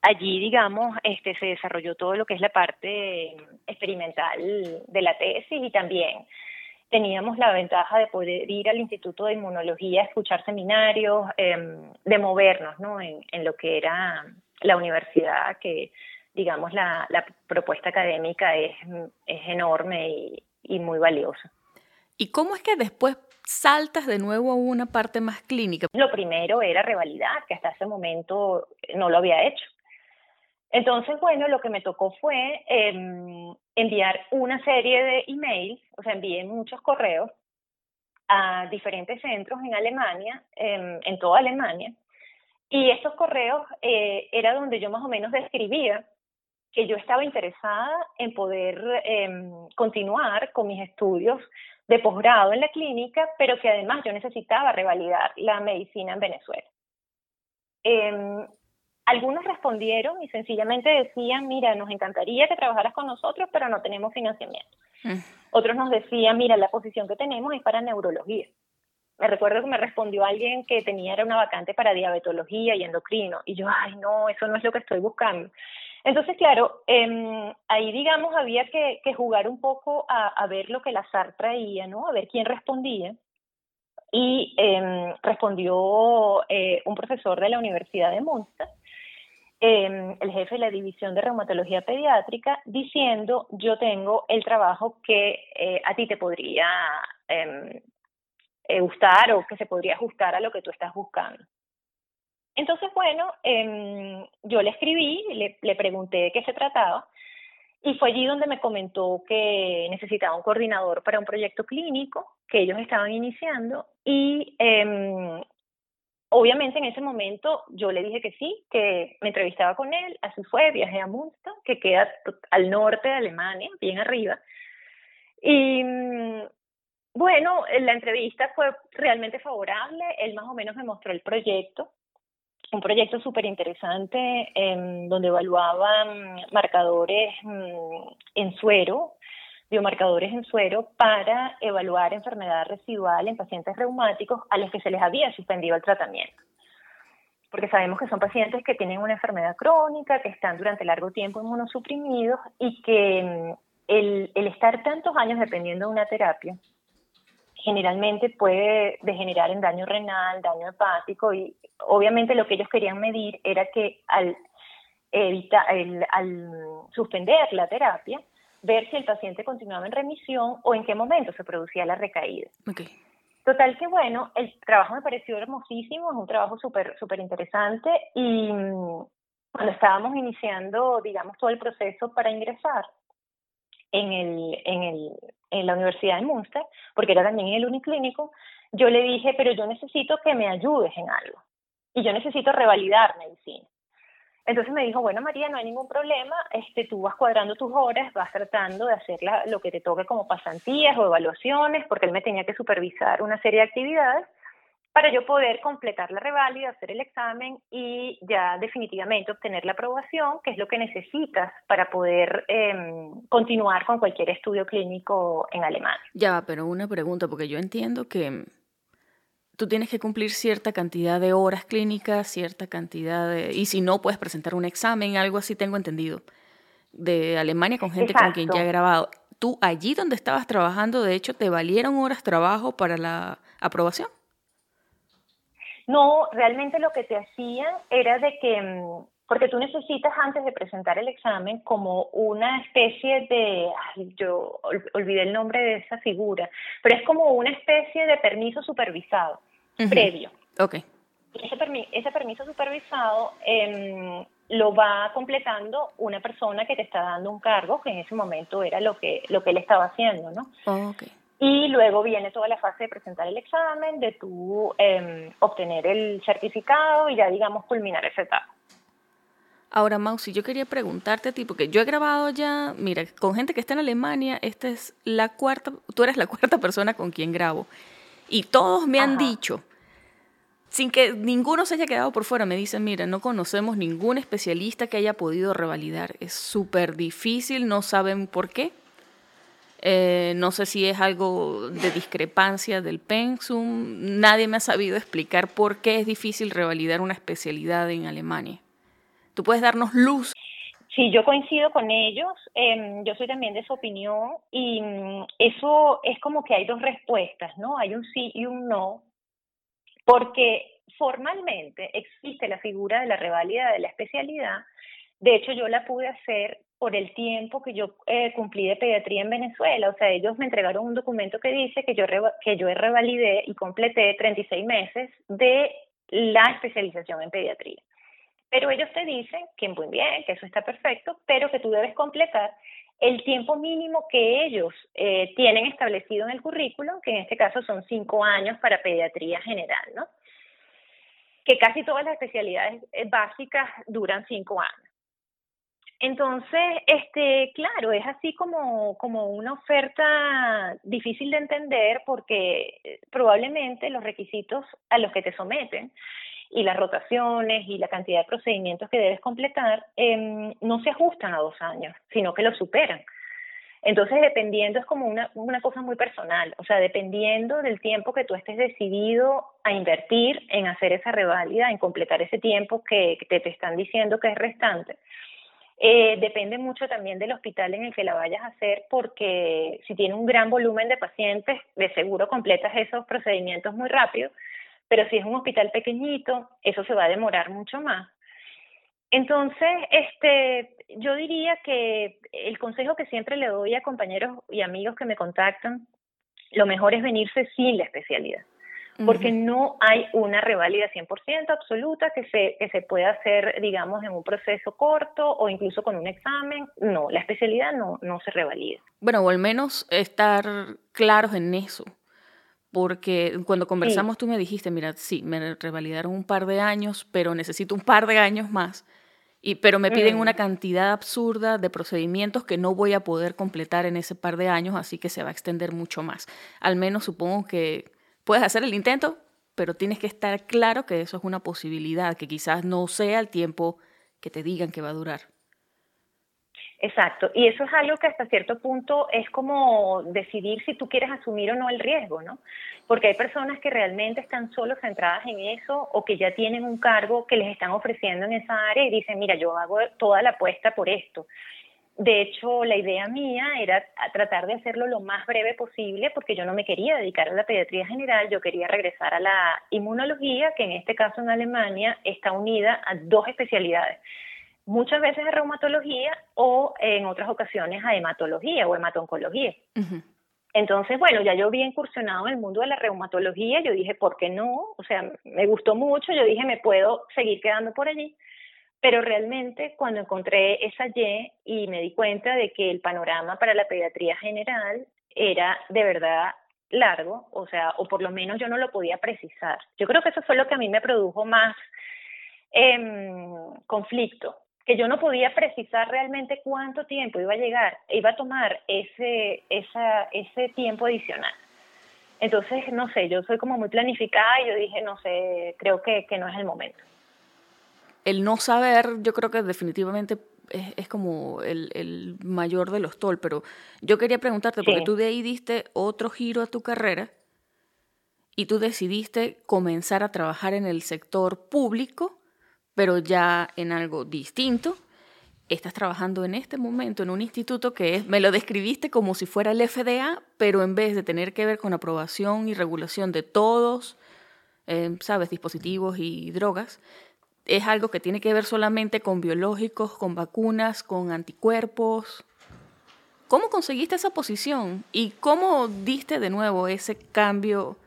allí, digamos, este se desarrolló todo lo que es la parte experimental de la tesis y también teníamos la ventaja de poder ir al Instituto de Inmunología, escuchar seminarios, em, de movernos ¿no? en, en, lo que era la universidad, que digamos la, la propuesta académica es, es enorme y, y muy valiosa. ¿Y cómo es que después saltas de nuevo a una parte más clínica? Lo primero era revalidar, que hasta ese momento no lo había hecho. Entonces, bueno, lo que me tocó fue eh, enviar una serie de emails, o sea, envié muchos correos a diferentes centros en Alemania, eh, en toda Alemania, y estos correos eh, era donde yo más o menos describía que yo estaba interesada en poder eh, continuar con mis estudios de posgrado en la clínica, pero que además yo necesitaba revalidar la medicina en Venezuela. Algunos respondieron y sencillamente decían, mira, nos encantaría que trabajaras con nosotros, pero no tenemos financiamiento. Mm. Otros nos decían, mira, la posición que tenemos es para neurología. Me recuerdo que me respondió alguien que tenía era una vacante para diabetología y endocrino. Y yo, ay, no, eso no es lo que estoy buscando. Entonces, claro, eh, ahí, digamos, había que, que jugar un poco a, a, ver lo que el azar traía, ¿no? A ver quién respondía. Y eh, respondió eh, un profesor de la Universidad de Munster, eh, el jefe de la división de reumatología pediátrica, diciendo yo tengo el trabajo que eh, a ti te podría eh, eh, gustar o que se podría ajustar a lo que tú estás buscando. Entonces, bueno, em, yo le escribí, le, le pregunté de qué se trataba y fue allí donde me comentó que necesitaba un coordinador para un proyecto clínico que ellos estaban iniciando y eh, obviamente en ese momento yo le dije que sí, que me entrevistaba con él, así fue, viajé a Münster, que queda al norte de Alemania, bien arriba. Y mm, bueno, la entrevista fue realmente favorable, él más o menos me mostró el proyecto, un proyecto súper interesante donde evaluaban marcadores mm, en suero, biomarcadores en suero para evaluar enfermedad residual en pacientes reumáticos a los que se les había suspendido el tratamiento. Porque sabemos que son pacientes que tienen una enfermedad crónica, que están durante largo tiempo inmunosuprimidos y que mm, el, estar tantos años dependiendo de una terapia generalmente puede degenerar en daño renal, daño hepático y obviamente lo que ellos querían medir era que al, evitar, al suspender la terapia, ver si el paciente continuaba en remisión o en qué momento se producía la recaída. Total que bueno, el trabajo me pareció hermosísimo, es un trabajo súper súper interesante y mm, cuando estábamos iniciando, digamos, todo el proceso para ingresar, en, el, en, el, en la Universidad de Münster, porque era también en el Uniclínico, yo le dije, pero yo necesito que me ayudes en algo y yo necesito revalidar medicina. Entonces me dijo, bueno María, no hay ningún problema, este, tú vas cuadrando tus horas, vas tratando de hacer lo que te toque como pasantías o evaluaciones, porque él me tenía que supervisar una serie de actividades para yo poder completar la reválida, hacer el examen y ya definitivamente obtener la aprobación, que es lo que necesitas para poder em, continuar con cualquier estudio clínico en Alemania. Ya, pero una pregunta, porque yo entiendo que tú tienes que cumplir cierta cantidad de horas clínicas, cierta cantidad de... Y si no, puedes presentar un examen, algo así tengo entendido, de Alemania con gente con quien ya he grabado. ¿Tú allí donde estabas trabajando, de hecho, te valieron horas trabajo para la aprobación? No, realmente lo que te hacían era de que, mm, porque tú necesitas antes de presentar el examen como una especie de, ay, yo olvidé el nombre de esa figura, pero es como una especie de permiso supervisado previo. Ok. Ese, ese permiso supervisado eh, lo va completando una persona que te está dando un cargo, que en ese momento era lo que, lo que él estaba haciendo, ¿no? Oh, okay. Y luego viene toda la fase de presentar el examen, de tú eh, obtener el certificado y ya, digamos, culminar esa etapa. Ahora, Mausi, yo quería preguntarte a ti, porque yo he grabado ya, mira, con gente que está en Alemania, esta es la cuarta, tú eres la cuarta persona con quien grabo. Y todos me han dicho, sin que ninguno se haya quedado por fuera, me dicen, mira, no conocemos ningún especialista que haya podido revalidar. Es súper difícil, no saben por qué. Eh, no sé si es algo de discrepancia del pensum. Nadie me ha sabido explicar por qué es difícil revalidar una especialidad en Alemania. ¿Tú puedes darnos luz? Sí, yo coincido con ellos. Em, yo soy también de su opinión y mm, eso es como que hay dos respuestas, ¿no? Hay un sí y un no, porque formalmente existe la figura de la revalida de la especialidad. De hecho, yo la pude hacer por el tiempo que yo eh, cumplí de pediatría en Venezuela. O sea, ellos me entregaron un documento que dice que yo, que yo revalidé y completé 36 meses de la especialización en pediatría. Pero ellos te dicen que muy bien, que eso está perfecto, pero que tú debes completar el tiempo mínimo que ellos eh, tienen establecido en el currículum, que en este caso son cinco años para pediatría general, ¿no? Que casi todas las especialidades eh, básicas duran cinco años. Entonces, este, claro, es así como, como una oferta difícil de entender porque eh, probablemente los requisitos a los que te someten y las rotaciones y la cantidad de procedimientos que debes completar eh, no se ajustan a dos años, sino que lo superan. Entonces, dependiendo, es como una, una cosa muy personal, o sea, dependiendo del tiempo que tú estés decidido a invertir en hacer esa reválida, en completar ese tiempo que, que te están diciendo que es restante, eh, depende mucho también del hospital en el que la vayas a hacer porque si tiene un gran volumen de pacientes, de seguro completas esos procedimientos muy rápido, pero si es un hospital pequeñito, eso se va a demorar mucho más. Entonces, este, yo diría que el consejo que siempre le doy a compañeros y amigos que me contactan, lo mejor es venirse sin la especialidad. porque no hay una reválida 100% absoluta que se, que se pueda hacer, digamos, en un proceso corto o incluso con un examen. No, la especialidad no, no se revalida. Bueno, o al menos estar claros en eso. Porque cuando conversamos tú me dijiste, mira, sí, me revalidaron un par de años, pero necesito un par de años más. Y, pero me piden una cantidad absurda de procedimientos que no voy a poder completar en ese par de años, así que se va a extender mucho más. Al menos supongo que puedes hacer el intento, pero tienes que estar claro que eso es una posibilidad, que quizás no sea el tiempo que te digan que va a durar. Exacto, y eso es algo que hasta cierto punto es como decidir si tú quieres asumir o no el riesgo, ¿no? Porque hay personas que realmente están solo centradas en eso o que ya tienen un cargo que les están ofreciendo en esa área y dicen, mira, yo hago toda la apuesta por esto. De hecho, la idea mía era tratar de hacerlo lo más breve posible porque yo no me quería dedicar a la pediatría general, yo quería regresar a la inmunología, que en este caso en Alemania está unida a dos especialidades muchas veces a reumatología o en otras ocasiones a hematología o hematoncología. Entonces, bueno, ya yo había incursionado en el mundo de la reumatología, yo dije, ¿por qué no? O sea, me gustó mucho, yo dije, me puedo seguir quedando por allí. Pero realmente cuando encontré esa Y y me di cuenta de que el panorama para la pediatría general era de verdad largo, o sea, o por lo menos yo no lo podía precisar. Yo creo que eso fue lo que a mí me produjo más eh, conflicto, que yo no podía precisar realmente cuánto tiempo iba a llegar, iba a tomar ese, esa, ese tiempo adicional. Entonces, no sé, yo soy como muy planificada y yo dije, no sé, creo que, que no es el momento. El no saber, yo creo que definitivamente es, es como el, el, mayor de los tol, pero yo quería preguntarte, porque tú de ahí diste otro giro a tu carrera y tú decidiste comenzar a trabajar en el sector público pero ya en algo distinto. Estás trabajando en este momento en un instituto que es, me lo describiste como si fuera el FDA, pero en vez de tener que ver con aprobación y regulación de todos, eh, sabes, dispositivos y drogas, es algo que tiene que ver solamente con biológicos, con vacunas, con anticuerpos. ¿Cómo conseguiste esa posición y cómo diste de nuevo ese cambio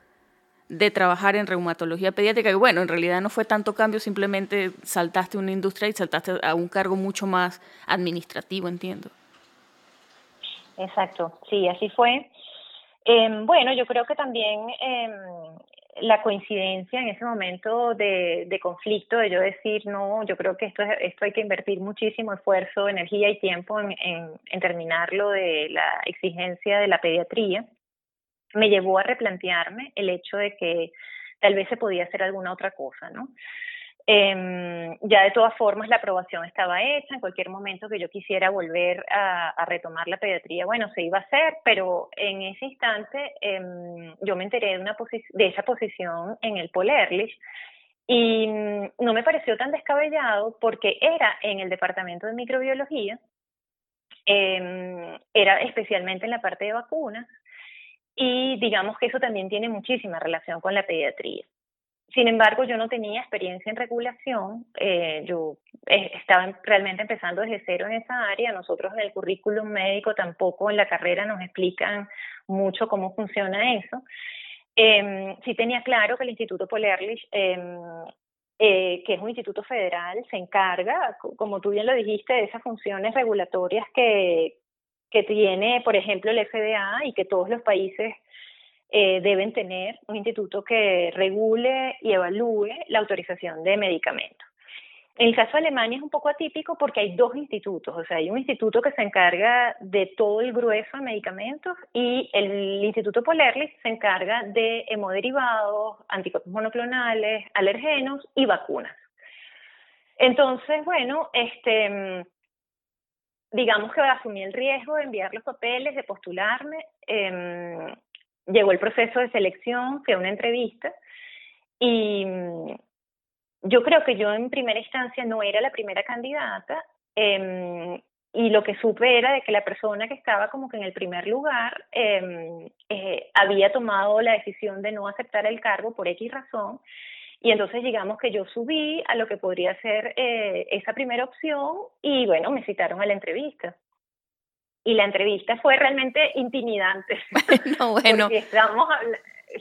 de trabajar en reumatología pediátrica, y bueno, en realidad no fue tanto cambio, simplemente saltaste una industria y saltaste a un cargo mucho más administrativo, entiendo. Exacto, sí, así fue. Em, bueno, yo creo que también em, la coincidencia en ese momento de, conflicto, de yo decir, no, yo creo que esto, esto hay que invertir muchísimo esfuerzo, energía y tiempo en, en, en terminarlo de la exigencia de la pediatría me llevó a replantearme el hecho de que tal vez se podía hacer alguna otra cosa, ¿no? Eh, ya de todas formas la aprobación estaba hecha, en cualquier momento que yo quisiera volver a, retomar la pediatría, bueno, se iba a hacer, pero en ese instante eh, yo me enteré de, una de esa posición en el Paul Ehrlich y mm, no me pareció tan descabellado porque era en el departamento de microbiología, eh, era especialmente en la parte de vacunas, y digamos que eso también tiene muchísima relación con la pediatría. Sin embargo, yo no tenía experiencia en regulación, eh, yo eh, estaba realmente empezando desde cero en esa área, nosotros en el currículum médico tampoco en la carrera nos explican mucho cómo funciona eso. Eh, sí tenía claro que el Instituto Polerlich, em, eh, que es un instituto federal, se encarga, como tú bien lo dijiste, de esas funciones regulatorias que, que tiene, por ejemplo, el FDA y que todos los países eh, deben tener un instituto que regule y evalúe la autorización de medicamentos. En el caso de Alemania es un poco atípico porque hay dos institutos, o sea, hay un instituto que se encarga de todo el grueso de medicamentos y el Instituto Polerlis se encarga de hemoderivados, anticuerpos monoclonales, alergenos y vacunas. Entonces, bueno, este digamos que asumí el riesgo de enviar los papeles, de postularme. Eh, llegó el proceso de selección, fue una entrevista, y mm, yo creo que yo en primera instancia no era la primera candidata, eh, y lo que supe era de que la persona que estaba como que en el primer lugar em, eh, había tomado la decisión de no aceptar el cargo por X razón, y entonces digamos que yo subí a lo que podría ser eh, esa primera opción y bueno, me citaron a la entrevista. Y la entrevista fue realmente intimidante. No, bueno. Porque estamos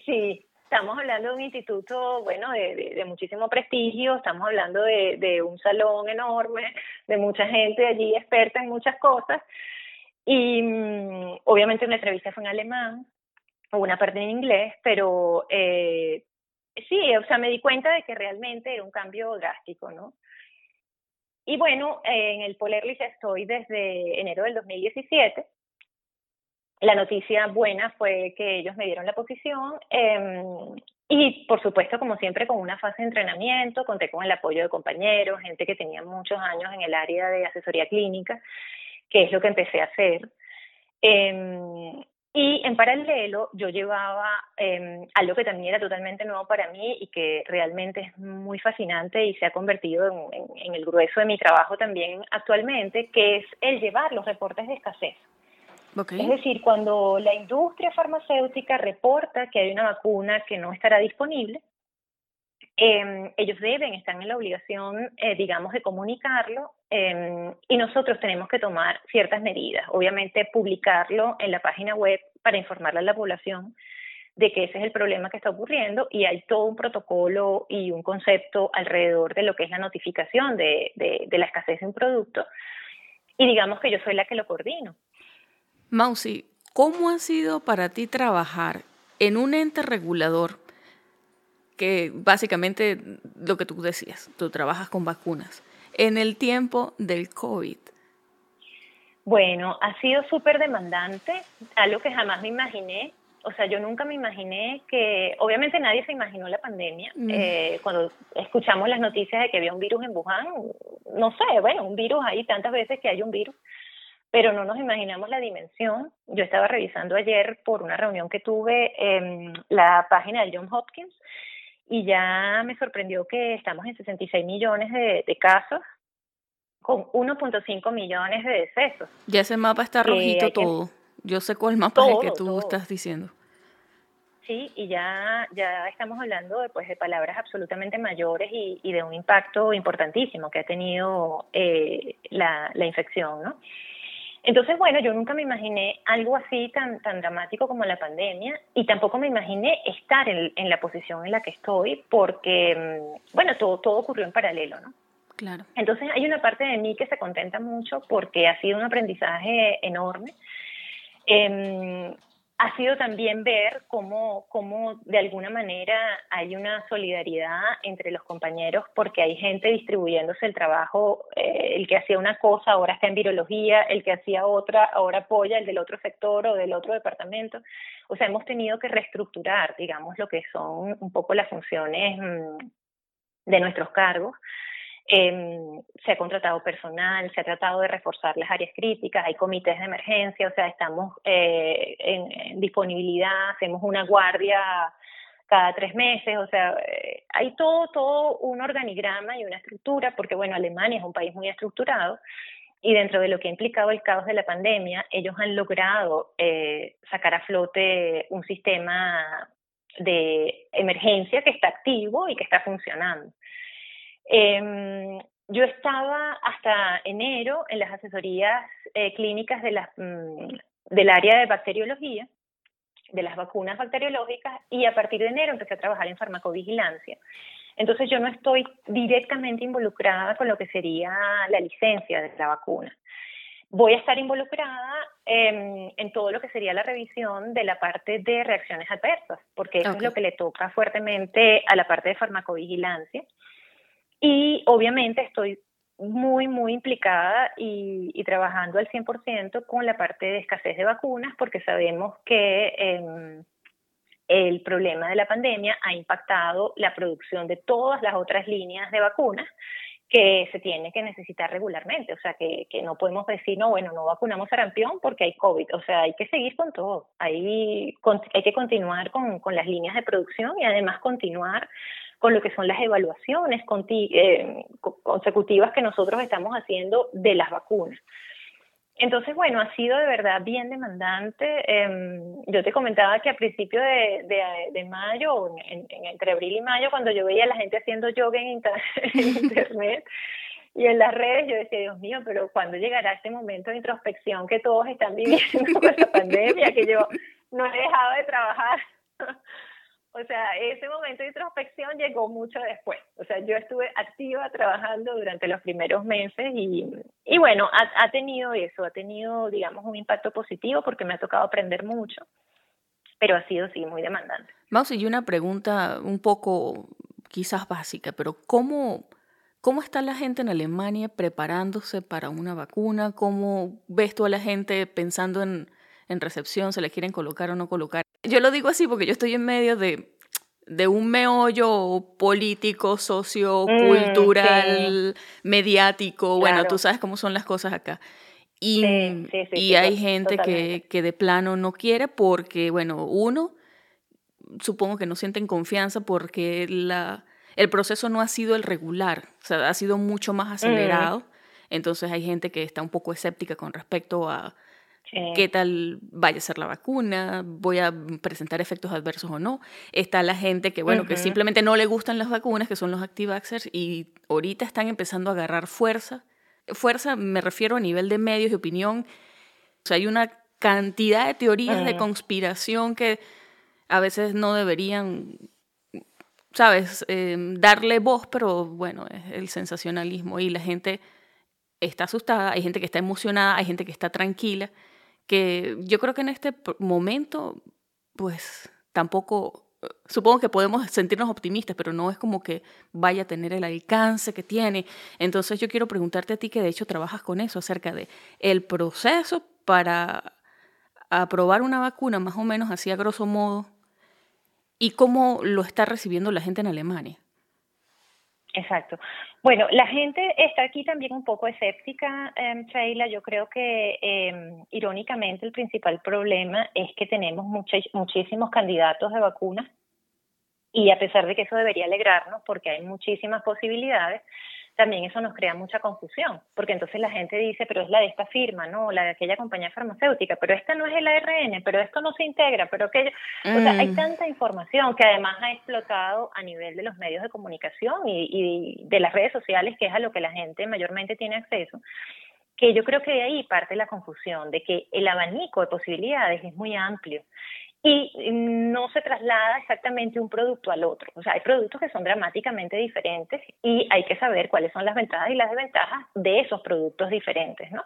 sí. Estamos hablando de un instituto, bueno, de, de, muchísimo prestigio, estamos hablando de, de, un salón enorme, de mucha gente allí experta en muchas cosas. Y mm, obviamente una entrevista fue en alemán, una parte en inglés, pero eh, sí, o sea, me di cuenta de que realmente era un cambio drástico, ¿no? Y bueno, en el Polerlis estoy desde enero del 2017 la noticia buena fue que ellos me dieron la posición eh, y por supuesto, como siempre, con una fase de entrenamiento, conté con el apoyo de compañeros, gente que tenía muchos años en el área de asesoría clínica, que es lo que empecé a hacer. Eh, y en paralelo yo llevaba eh, algo que también era totalmente nuevo para mí y que realmente es muy fascinante y se ha convertido en, en el grueso de mi trabajo también actualmente, que es el llevar los reportes de escasez. Es decir, cuando la industria farmacéutica reporta que hay una vacuna que no estará disponible, eh, ellos deben, están en la obligación, eh, digamos, de comunicarlo eh, y nosotros tenemos que tomar ciertas medidas. Obviamente, publicarlo en la página web para informarle a la población de que ese es el problema que está ocurriendo y hay todo un protocolo y un concepto alrededor de lo que es la notificación de, de, de la escasez de un producto. Y digamos que yo soy la que lo coordino. Mausi, ¿cómo ha sido para ti trabajar en un ente regulador que básicamente lo que tú decías, tú trabajas con vacunas, en el tiempo del COVID? Bueno, ha sido súper demandante, algo que jamás me imaginé. O sea, yo nunca me imaginé que, obviamente nadie se imaginó la pandemia. Mm. Eh, cuando escuchamos las noticias de que había un virus en Wuhan, no sé, bueno, un virus ahí tantas veces que hay un virus pero no nos imaginamos la dimensión. Yo estaba revisando ayer por una reunión que tuve en la página del John Hopkins y ya me sorprendió que estamos en 66 millones de, casos con 1.5 millones de decesos. Ya ese mapa está rojito todo. Yo sé cuál mapa es el que tú estás diciendo. Sí, y ya, ya estamos hablando de, pues, de palabras absolutamente mayores y, y de un impacto importantísimo que ha tenido eh, la, la infección, ¿no? Entonces, bueno, yo nunca me imaginé algo así tan, tan dramático como la pandemia y tampoco me imaginé estar en, en la posición en la que estoy porque, mm, bueno, todo, todo ocurrió en paralelo, ¿no? Claro. Entonces hay una parte de mí que se contenta mucho porque ha sido un aprendizaje enorme. Eh, ha sido también ver cómo, cómo de alguna manera hay una solidaridad entre los compañeros porque hay gente distribuyéndose el trabajo, eh, el que hacía una cosa ahora está en virología, el que hacía otra ahora apoya el del otro sector o del otro departamento. O sea, hemos tenido que reestructurar, digamos, lo que son un poco las funciones mm, de nuestros cargos. Eh, se ha contratado personal, se ha tratado de reforzar las áreas críticas, hay comités de emergencia, o sea, estamos eh, en, disponibilidad, hacemos una guardia cada tres meses, o sea, eh, hay todo, todo un organigrama y una estructura, porque bueno, Alemania es un país muy estructurado, y dentro de lo que ha implicado el caos de la pandemia, ellos han logrado eh, sacar a flote un sistema de emergencia que está activo y que está funcionando. Eh, yo estaba hasta enero en las asesorías eh, clínicas de las, mm, del área de bacteriología, de las vacunas bacteriológicas, y a partir de enero empecé a trabajar en farmacovigilancia. Entonces yo no estoy directamente involucrada con lo que sería la licencia de la vacuna. Voy a estar involucrada en, en todo lo que sería la revisión de la parte de reacciones adversas, porque eso es lo que le toca fuertemente a la parte de farmacovigilancia. Y obviamente estoy muy, muy implicada y, trabajando al 100% con la parte de escasez de vacunas porque sabemos que eh, el problema de la pandemia ha impactado la producción de todas las otras líneas de vacunas que se tiene que necesitar regularmente. O sea, que, que no podemos decir, no, bueno, no vacunamos sarampión porque hay COVID. O sea, hay que seguir con todo. Hay, hay que continuar con, con las líneas de producción y además continuar con lo que son las evaluaciones eh, consecutivas que nosotros estamos haciendo de las vacunas. Entonces, bueno, ha sido de verdad bien demandante. Em, yo te comentaba que a principios de, de, mayo, entre abril y mayo, cuando yo veía a la gente haciendo yoga en, internet y en las redes, yo decía, Dios mío, pero ¿cuándo llegará ese momento de introspección que todos están viviendo con la pandemia? Que yo no he dejado de trabajar O sea, ese momento de introspección llegó mucho después. O sea, yo estuve activa trabajando durante los primeros meses y, y bueno, ha, ha tenido eso, ha tenido, digamos, un impacto positivo porque me ha tocado aprender mucho, pero ha sido, sí, muy demandante. Vamos, y una pregunta un poco quizás básica, pero ¿cómo, ¿cómo está la gente en Alemania preparándose para una vacuna? ¿Cómo ves tú a la gente pensando en, en recepción, se le quieren colocar o no colocar? Yo lo digo así porque yo estoy en medio de, de un meollo político, sociocultural, mediático. Bueno, tú sabes cómo son las cosas acá. Y, y hay gente que, que, de plano no quiere porque, bueno, uno, supongo que no sienten confianza porque la, el proceso no ha sido el regular, o sea, ha sido mucho más acelerado. Entonces hay gente que está un poco escéptica con respecto a, qué tal vaya a ser la vacuna, voy a presentar efectos adversos o no. Está la gente que, bueno, que simplemente no le gustan las vacunas, que son los anti-vaxxers, y ahorita están empezando a agarrar fuerza. Fuerza me refiero a nivel de medios de opinión. O sea, hay una cantidad de teorías de conspiración que a veces no deberían, sabes, em, darle voz, pero bueno, es el sensacionalismo y la gente está asustada, hay gente que está emocionada, hay gente que está tranquila que yo creo que en este momento, pues tampoco, supongo que podemos sentirnos optimistas, pero no es como que vaya a tener el alcance que tiene. Entonces yo quiero preguntarte a ti que de hecho trabajas con eso, acerca de el proceso para aprobar una vacuna, más o menos así a grosso modo, y cómo lo está recibiendo la gente en Alemania. Exacto. Bueno, la gente está aquí también un poco escéptica, eh, Sheila. Yo creo que, eh, irónicamente, el principal problema es que tenemos muchísimos candidatos de vacunas y a pesar de que eso debería alegrarnos porque hay muchísimas posibilidades, también eso nos crea mucha confusión, porque entonces la gente dice, pero es la de esta firma, ¿no? La de aquella compañía farmacéutica, pero esta no es el ARN, pero esto no se integra, pero aquello... O sea, hay mm. tanta información que además ha explotado a nivel de los medios de comunicación y, y de las redes sociales, que es a lo que la gente mayormente tiene acceso, que yo creo que de ahí parte la confusión, de que el abanico de posibilidades es muy amplio y no se traslada exactamente un producto al otro. O sea, hay productos que son dramáticamente diferentes y hay que saber cuáles son las ventajas y las desventajas de esos productos diferentes, ¿no?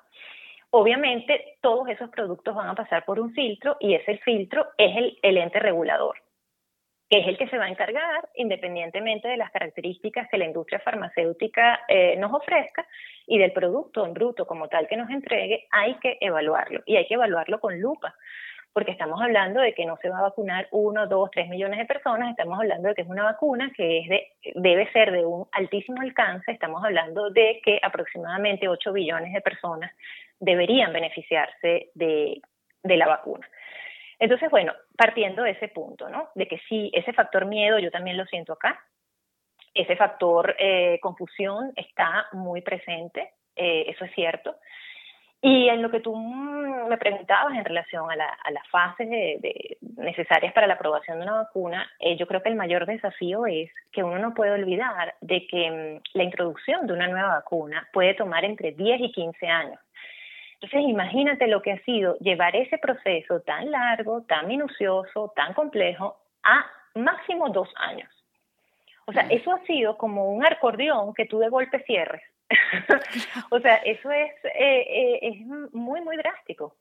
Obviamente, todos esos productos van a pasar por un filtro y ese filtro es el, ente regulador, que es el que se va a encargar, independientemente de las características que la industria farmacéutica eh, nos ofrezca y del producto en bruto como tal que nos entregue, hay que evaluarlo y hay que evaluarlo con lupa porque estamos hablando de que no se va a vacunar uno, dos, tres millones de personas, estamos hablando de que es una vacuna que debe ser de un altísimo alcance, estamos hablando de que aproximadamente 8 billones de personas deberían beneficiarse de, de la vacuna. Entonces, bueno, partiendo de ese punto, ¿no? De que sí, ese factor miedo yo también lo siento acá, ese factor eh, confusión está muy presente, eh, eso es cierto. Y en lo que tú me preguntabas en relación a, las fases de, necesarias para la aprobación de una vacuna, eh, yo creo que el mayor desafío es que uno no puede olvidar de que mm, la introducción de una nueva vacuna puede tomar entre 10 y 15 años. Entonces, imagínate lo que ha sido llevar ese proceso tan largo, tan minucioso, tan complejo, a máximo dos años. O sea, eso ha sido como un acordeón que tú de golpe cierres o sea, eso es, eh, eh, es muy, muy drástico.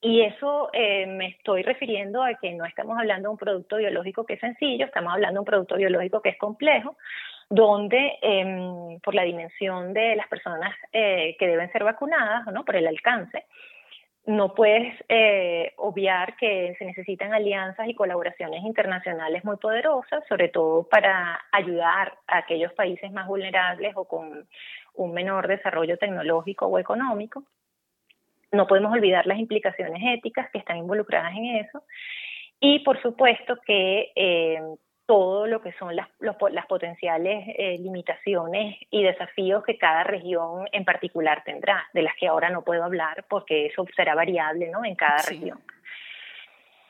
Y eso eh, me estoy refiriendo a que no estamos hablando de un producto biológico que es sencillo, estamos hablando de un producto biológico que es complejo, donde em, por la dimensión de las personas que deben ser vacunadas, ¿no? por el alcance, no puedes eh, obviar que se necesitan alianzas y colaboraciones internacionales muy poderosas, sobre todo para ayudar a aquellos países más vulnerables o con un menor desarrollo tecnológico o económico. No podemos olvidar las implicaciones éticas que están involucradas en eso. Y por supuesto que eh, todo lo que son las, las potenciales eh, limitaciones y desafíos que cada región en particular tendrá, de las que ahora no puedo hablar porque eso será variable ¿no? en cada región.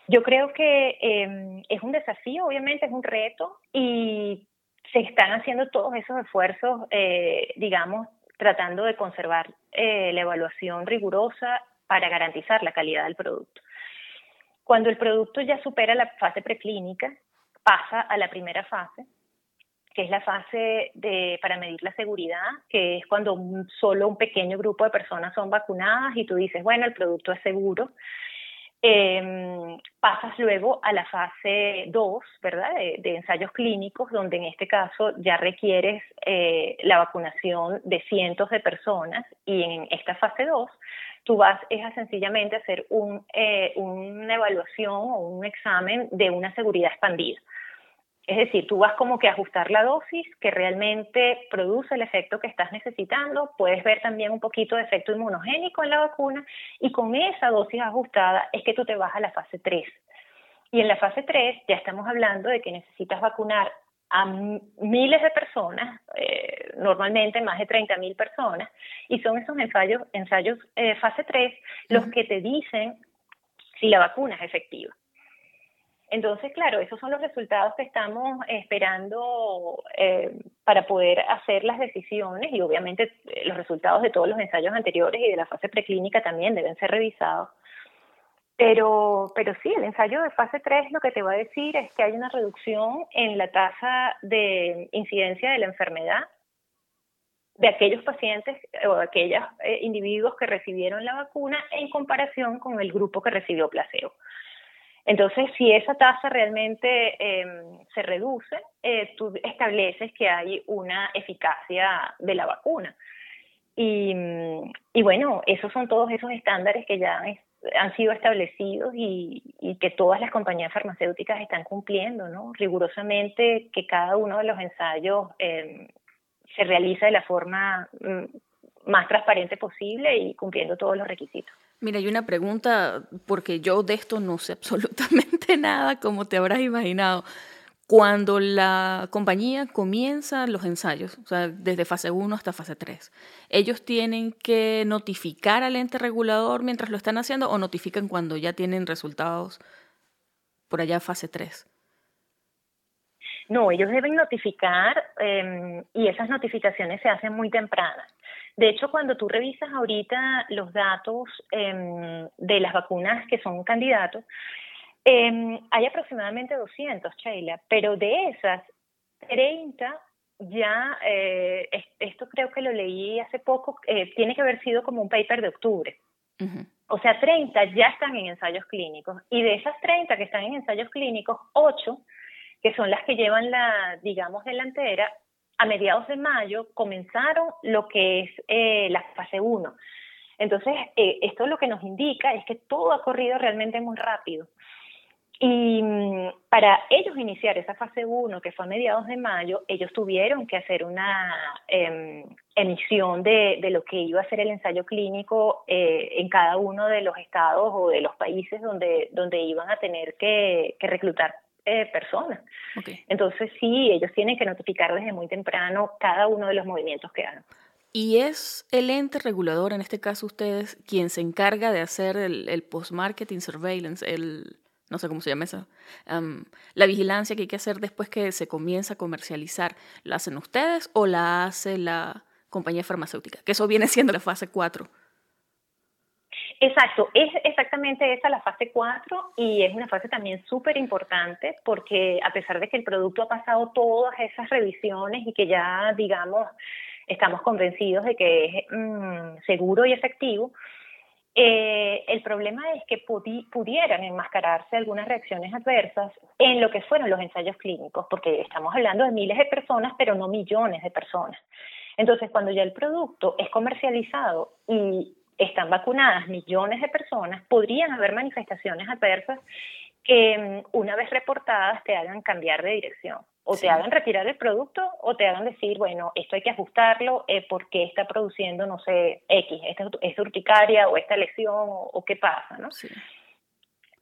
Yo creo que em, es un desafío, obviamente es un reto y se están haciendo todos esos esfuerzos, eh, digamos, tratando de conservar eh, la evaluación rigurosa para garantizar la calidad del producto. Cuando el producto ya supera la fase preclínica, pasa a la primera fase, que es la fase de, para medir la seguridad, que es cuando solo un pequeño grupo de personas son vacunadas y tú dices, bueno, el producto es seguro. Eh, pasas luego a la fase 2, ¿verdad? De, ensayos clínicos, donde en este caso ya requieres eh, la vacunación de cientos de personas y en esta fase 2 tú vas es a sencillamente hacer un, eh, una evaluación o un examen de una seguridad expandida. Es decir, tú vas como que a ajustar la dosis que realmente produce el efecto que estás necesitando. Puedes ver también un poquito de efecto inmunogénico en la vacuna y con esa dosis ajustada es que tú te vas a la fase 3. Y en la fase 3 ya estamos hablando de que necesitas vacunar a miles de personas, eh, normalmente más de 30 mil personas, y son esos ensayos, ensayos eh, fase 3 los que te dicen si la vacuna es efectiva. Entonces, claro, esos son los resultados que estamos esperando eh, para poder hacer las decisiones y obviamente eh, los resultados de todos los ensayos anteriores y de la fase preclínica también deben ser revisados. Pero, pero sí, el ensayo de fase 3 lo que te va a decir es que hay una reducción en la tasa de incidencia de la enfermedad de aquellos pacientes o de aquellos eh, individuos que recibieron la vacuna en comparación con el grupo que recibió placebo. Entonces, si esa tasa realmente em, se reduce, eh, tú estableces que hay una eficacia de la vacuna. Y, bueno, esos son todos esos estándares que ya han sido establecidos y, que todas las compañías farmacéuticas están cumpliendo, ¿no? Rigurosamente que cada uno de los ensayos em, se realiza de la forma mm, más transparente posible y cumpliendo todos los requisitos. Mira, hay una pregunta, porque yo de esto no sé absolutamente nada, como te habrás imaginado. Cuando la compañía comienza los ensayos, o sea, desde fase 1 hasta fase 3, ¿ellos tienen que notificar al ente regulador mientras lo están haciendo o notifican cuando ya tienen resultados por allá fase 3? No, ellos deben notificar em, y esas notificaciones se hacen muy tempranas. De hecho, cuando tú revisas ahorita los datos em, de las vacunas que son candidatos, em, hay aproximadamente 200, Sheila, pero de esas, 30 ya, eh, esto creo que lo leí hace poco, eh, tiene que haber sido como un paper de octubre. O sea, 30 ya están en ensayos clínicos y de esas 30 que están en ensayos clínicos, 8, que son las que llevan la, digamos, delantera, a mediados de mayo comenzaron lo que es eh, la fase 1. Entonces, eh, esto lo que nos indica es que todo ha corrido realmente muy rápido. Y mm, para ellos iniciar esa fase 1, que fue a mediados de mayo, ellos tuvieron que hacer una em, emisión de, lo que iba a ser el ensayo clínico eh, en cada uno de los estados o de los países donde, donde iban a tener que reclutar eh, personas. Entonces sí, ellos tienen que notificar desde muy temprano cada uno de los movimientos que hagan. Y es el ente regulador, en este caso ustedes, quien se encarga de hacer el, post-marketing surveillance, el, no sé cómo se llama eso, la vigilancia que hay que hacer después que se comienza a comercializar. ¿La hacen ustedes o la hace la compañía farmacéutica? Que eso viene siendo la fase 4. Exacto, es exactamente esa la fase 4 y es una fase también súper importante porque a pesar de que el producto ha pasado todas esas revisiones y que ya, digamos, estamos convencidos de que es mm, seguro y efectivo, eh, el problema es que pudieran enmascararse algunas reacciones adversas en lo que fueron los ensayos clínicos, porque estamos hablando de miles de personas, pero no millones de personas. Entonces, cuando ya el producto es comercializado y están vacunadas millones de personas, podrían haber manifestaciones adversas que mm, una vez reportadas te hagan cambiar de dirección o te hagan retirar el producto o te hagan decir, bueno, esto hay que ajustarlo eh, porque está produciendo, no sé, X, esta, esta urticaria o esta lesión o, qué pasa, ¿no? Sí.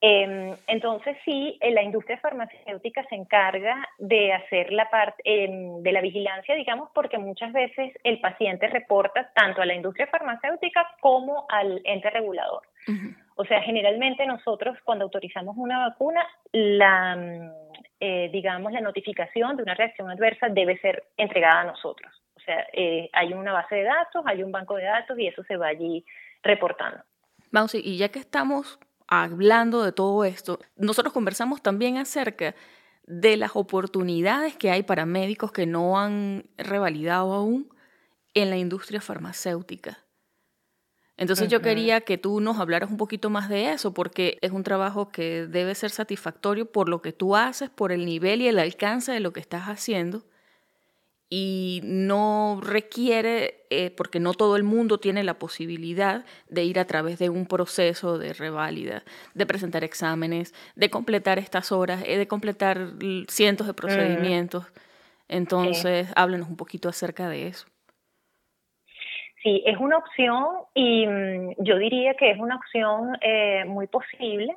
Em, entonces sí, eh, la industria farmacéutica se encarga de hacer la parte em, de la vigilancia, digamos, porque muchas veces el paciente reporta tanto a la industria farmacéutica como al ente regulador. O sea, generalmente nosotros cuando autorizamos una vacuna, la, mm, eh, digamos, la notificación de una reacción adversa debe ser entregada a nosotros. O sea, eh, hay una base de datos, hay un banco de datos y eso se va allí reportando. Vamos, y ya que estamos hablando de todo esto, nosotros conversamos también acerca de las oportunidades que hay para médicos que no han revalidado aún en la industria farmacéutica. Entonces yo quería que tú nos hablaras un poquito más de eso, porque es un trabajo que debe ser satisfactorio por lo que tú haces, por el nivel y el alcance de lo que estás haciendo y no requiere, eh, porque no todo el mundo tiene la posibilidad de ir a través de un proceso de reválida, de presentar exámenes, de completar estas horas, eh, de completar cientos de procedimientos. Entonces, háblanos un poquito acerca de eso. Sí, es una opción y mm, yo diría que es una opción eh, muy posible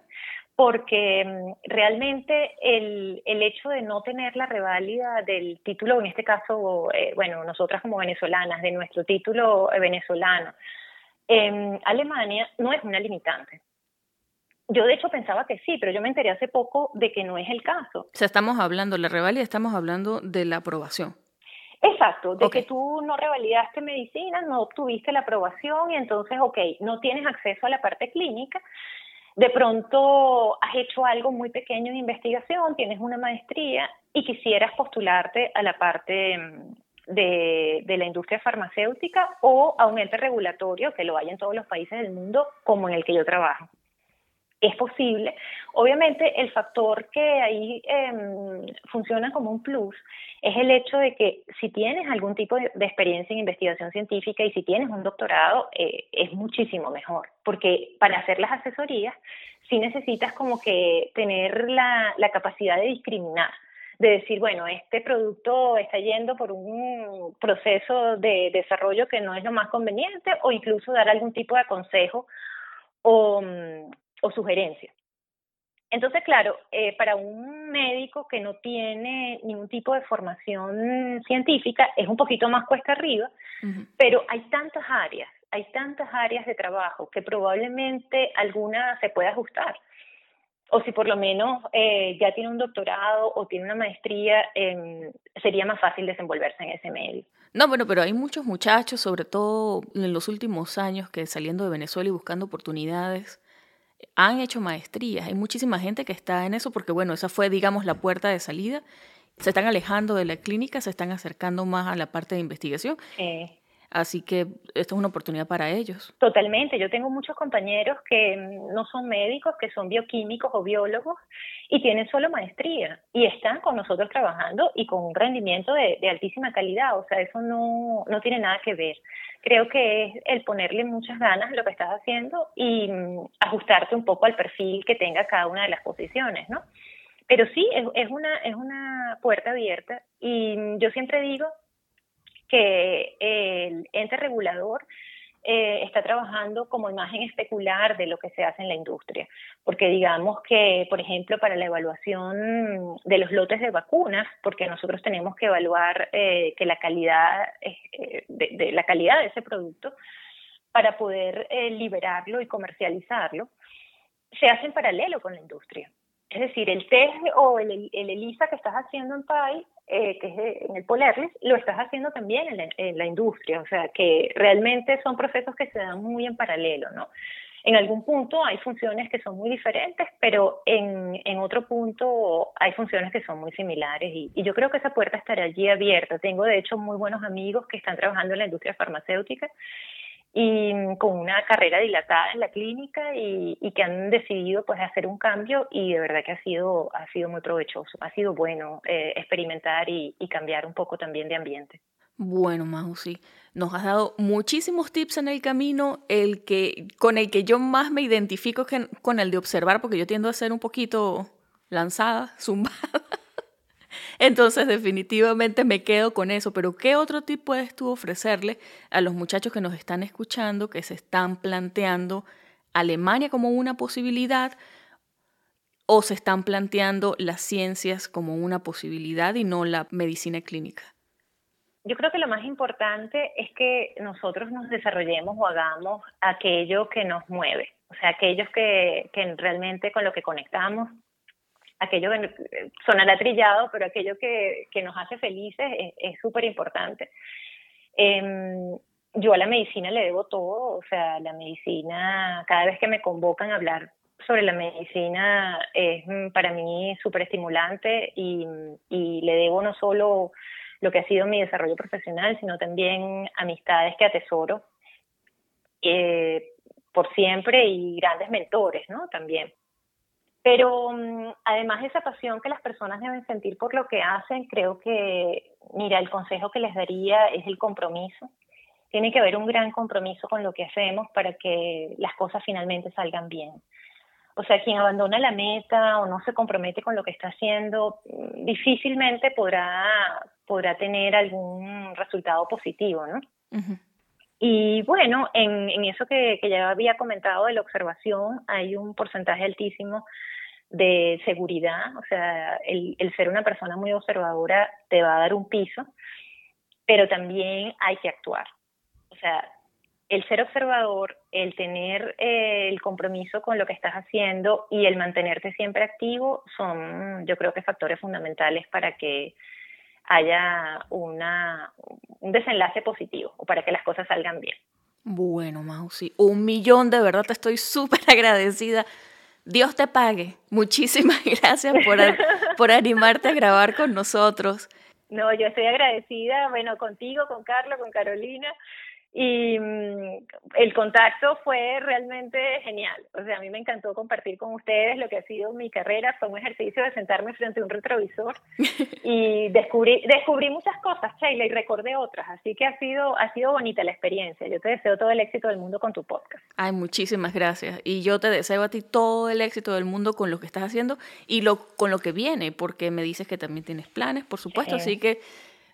porque mm, realmente el, el, hecho de no tener la reválida del título, en este caso, eh, bueno, nosotras como venezolanas, de nuestro título eh, venezolano, en Alemania no es una limitante. Yo de hecho pensaba que sí, pero yo me enteré hace poco de que no es el caso. O sea, estamos hablando, la reválida estamos hablando de la aprobación. Exacto, de que tú no revalidaste medicina, no obtuviste la aprobación y entonces, ok, no tienes acceso a la parte clínica, de pronto has hecho algo muy pequeño de investigación, tienes una maestría y quisieras postularte a la parte mm, de, de, la industria farmacéutica o a un ente regulatorio que lo hay en todos los países del mundo como en el que yo trabajo es posible. Obviamente el factor que ahí em, funciona como un plus es el hecho de que si tienes algún tipo de, experiencia en investigación científica y si tienes un doctorado eh, es muchísimo mejor, porque para hacer las asesorías sí necesitas como que tener la, la capacidad de discriminar de decir, bueno, este producto está yendo por un proceso de desarrollo que no es lo más conveniente o incluso dar algún tipo de consejo o, mm, o sugerencias. Entonces, claro, eh, para un médico que no tiene ningún tipo de formación científica es un poquito más cuesta arriba, pero hay tantas áreas, hay tantas áreas de trabajo que probablemente alguna se pueda ajustar. O si por lo menos eh, ya tiene un doctorado o tiene una maestría, eh, sería más fácil desenvolverse en ese medio. No, bueno, pero hay muchos muchachos, sobre todo en los últimos años, que saliendo de Venezuela y buscando oportunidades, han hecho maestrías. Hay muchísima gente que está en eso porque, bueno, esa fue, digamos, la puerta de salida. Se están alejando de la clínica, se están acercando más a la parte de investigación. Así que esto es una oportunidad para ellos. Totalmente. Yo tengo muchos compañeros que no son médicos, que son bioquímicos o biólogos y tienen solo maestría y están con nosotros trabajando y con un rendimiento de, altísima calidad. O sea, eso no, no tiene nada que ver. Creo que es el ponerle muchas ganas a lo que estás haciendo y mm, ajustarte un poco al perfil que tenga cada una de las posiciones, ¿no? Pero sí, es, es, una, es una puerta abierta y yo siempre digo que el ente regulador eh, está trabajando como imagen especular de lo que se hace en la industria. Porque digamos que, por ejemplo, para la evaluación de los lotes de vacunas, porque nosotros tenemos que evaluar eh, que la calidad eh, de, la calidad de ese producto para poder liberarlo y comercializarlo, se hace en paralelo con la industria. Es decir, el test o el, el ELISA que estás haciendo en PAI, eh, que es en el Polerlis, lo estás haciendo también en la, en la, industria. O sea, que realmente son procesos que se dan muy en paralelo, ¿no? En algún punto hay funciones que son muy diferentes, pero en, en otro punto hay funciones que son muy similares y, y yo creo que esa puerta estará allí abierta. Tengo, de hecho, muy buenos amigos que están trabajando en la industria farmacéutica y con una carrera dilatada en la clínica y, que han decidido pues hacer un cambio y de verdad que ha sido ha sido muy provechoso ha sido bueno eh, experimentar y, cambiar un poco también de ambiente. Bueno Maju sí nos has dado muchísimos tips en el camino. El que con el que yo más me identifico que con el de observar porque yo tiendo a ser un poquito lanzada zumbada entonces, definitivamente me quedo con eso. Pero, ¿qué otro tip puedes tú ofrecerle a los muchachos que nos están escuchando, que se están planteando Alemania como una posibilidad o se están planteando las ciencias como una posibilidad y no la medicina clínica? Yo creo que lo más importante es que nosotros nos desarrollemos o hagamos aquello que nos mueve, o sea, aquellos que, que realmente con lo que conectamos aquello que sonará trillado, pero aquello que, que nos hace felices es súper importante. Em, yo a la medicina le debo todo, o sea, la medicina, cada vez que me convocan a hablar sobre la medicina es mm, para mí súper estimulante y, y le debo no solo lo que ha sido mi desarrollo profesional, sino también amistades que atesoro eh, por siempre y grandes mentores, ¿no? También. Pero mm, además de esa pasión que las personas deben sentir por lo que hacen, creo que, mira, el consejo que les daría es el compromiso. Tiene que haber un gran compromiso con lo que hacemos para que las cosas finalmente salgan bien. O sea, quien abandona la meta o no se compromete con lo que está haciendo, mm, difícilmente podrá, podrá tener algún resultado positivo, ¿no? Y bueno, en, en eso que, que, ya había comentado de la observación, hay un porcentaje altísimo de seguridad, o sea, el, el ser una persona muy observadora te va a dar un piso, pero también hay que actuar. O sea, el ser observador, el tener eh, el compromiso con lo que estás haciendo y el mantenerte siempre activo son, yo creo que factores fundamentales para que haya una, un desenlace positivo o para que las cosas salgan bien. Bueno, Mausi, un millón de verdad te estoy súper agradecida. Dios te pague. Muchísimas gracias por, por animarte a grabar con nosotros. No, yo estoy agradecida, bueno, contigo, con Carlos, con Carolina y mm, el contacto fue realmente genial. O sea, a mí me encantó compartir con ustedes lo que ha sido mi carrera. Fue un ejercicio de sentarme frente a un retrovisor y descubrí, descubrí muchas cosas, Sheila, y recordé otras. Así que ha sido, ha sido bonita la experiencia. Yo te deseo todo el éxito del mundo con tu podcast. Ay, muchísimas gracias. Y yo te deseo a ti todo el éxito del mundo con lo que estás haciendo y lo, con lo que viene, porque me dices que también tienes planes, por supuesto. Así que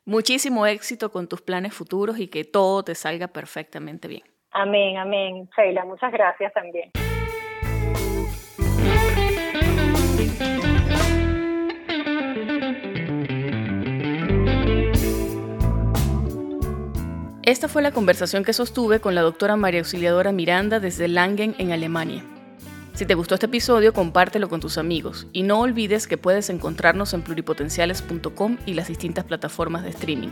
Muchísimo éxito con tus planes futuros y que todo te salga perfectamente bien. Amén, amén. Sheila, muchas gracias también. Esta fue la conversación que sostuve con la doctora María Auxiliadora Miranda desde Langen, en Alemania. Si te gustó este episodio, compártelo con tus amigos y no olvides que puedes encontrarnos en pluripotenciales.com y las distintas plataformas de streaming.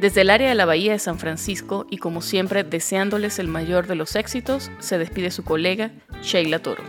Desde el área de la Bahía de San Francisco y como siempre deseándoles el mayor de los éxitos, se despide su colega Sheila Toro.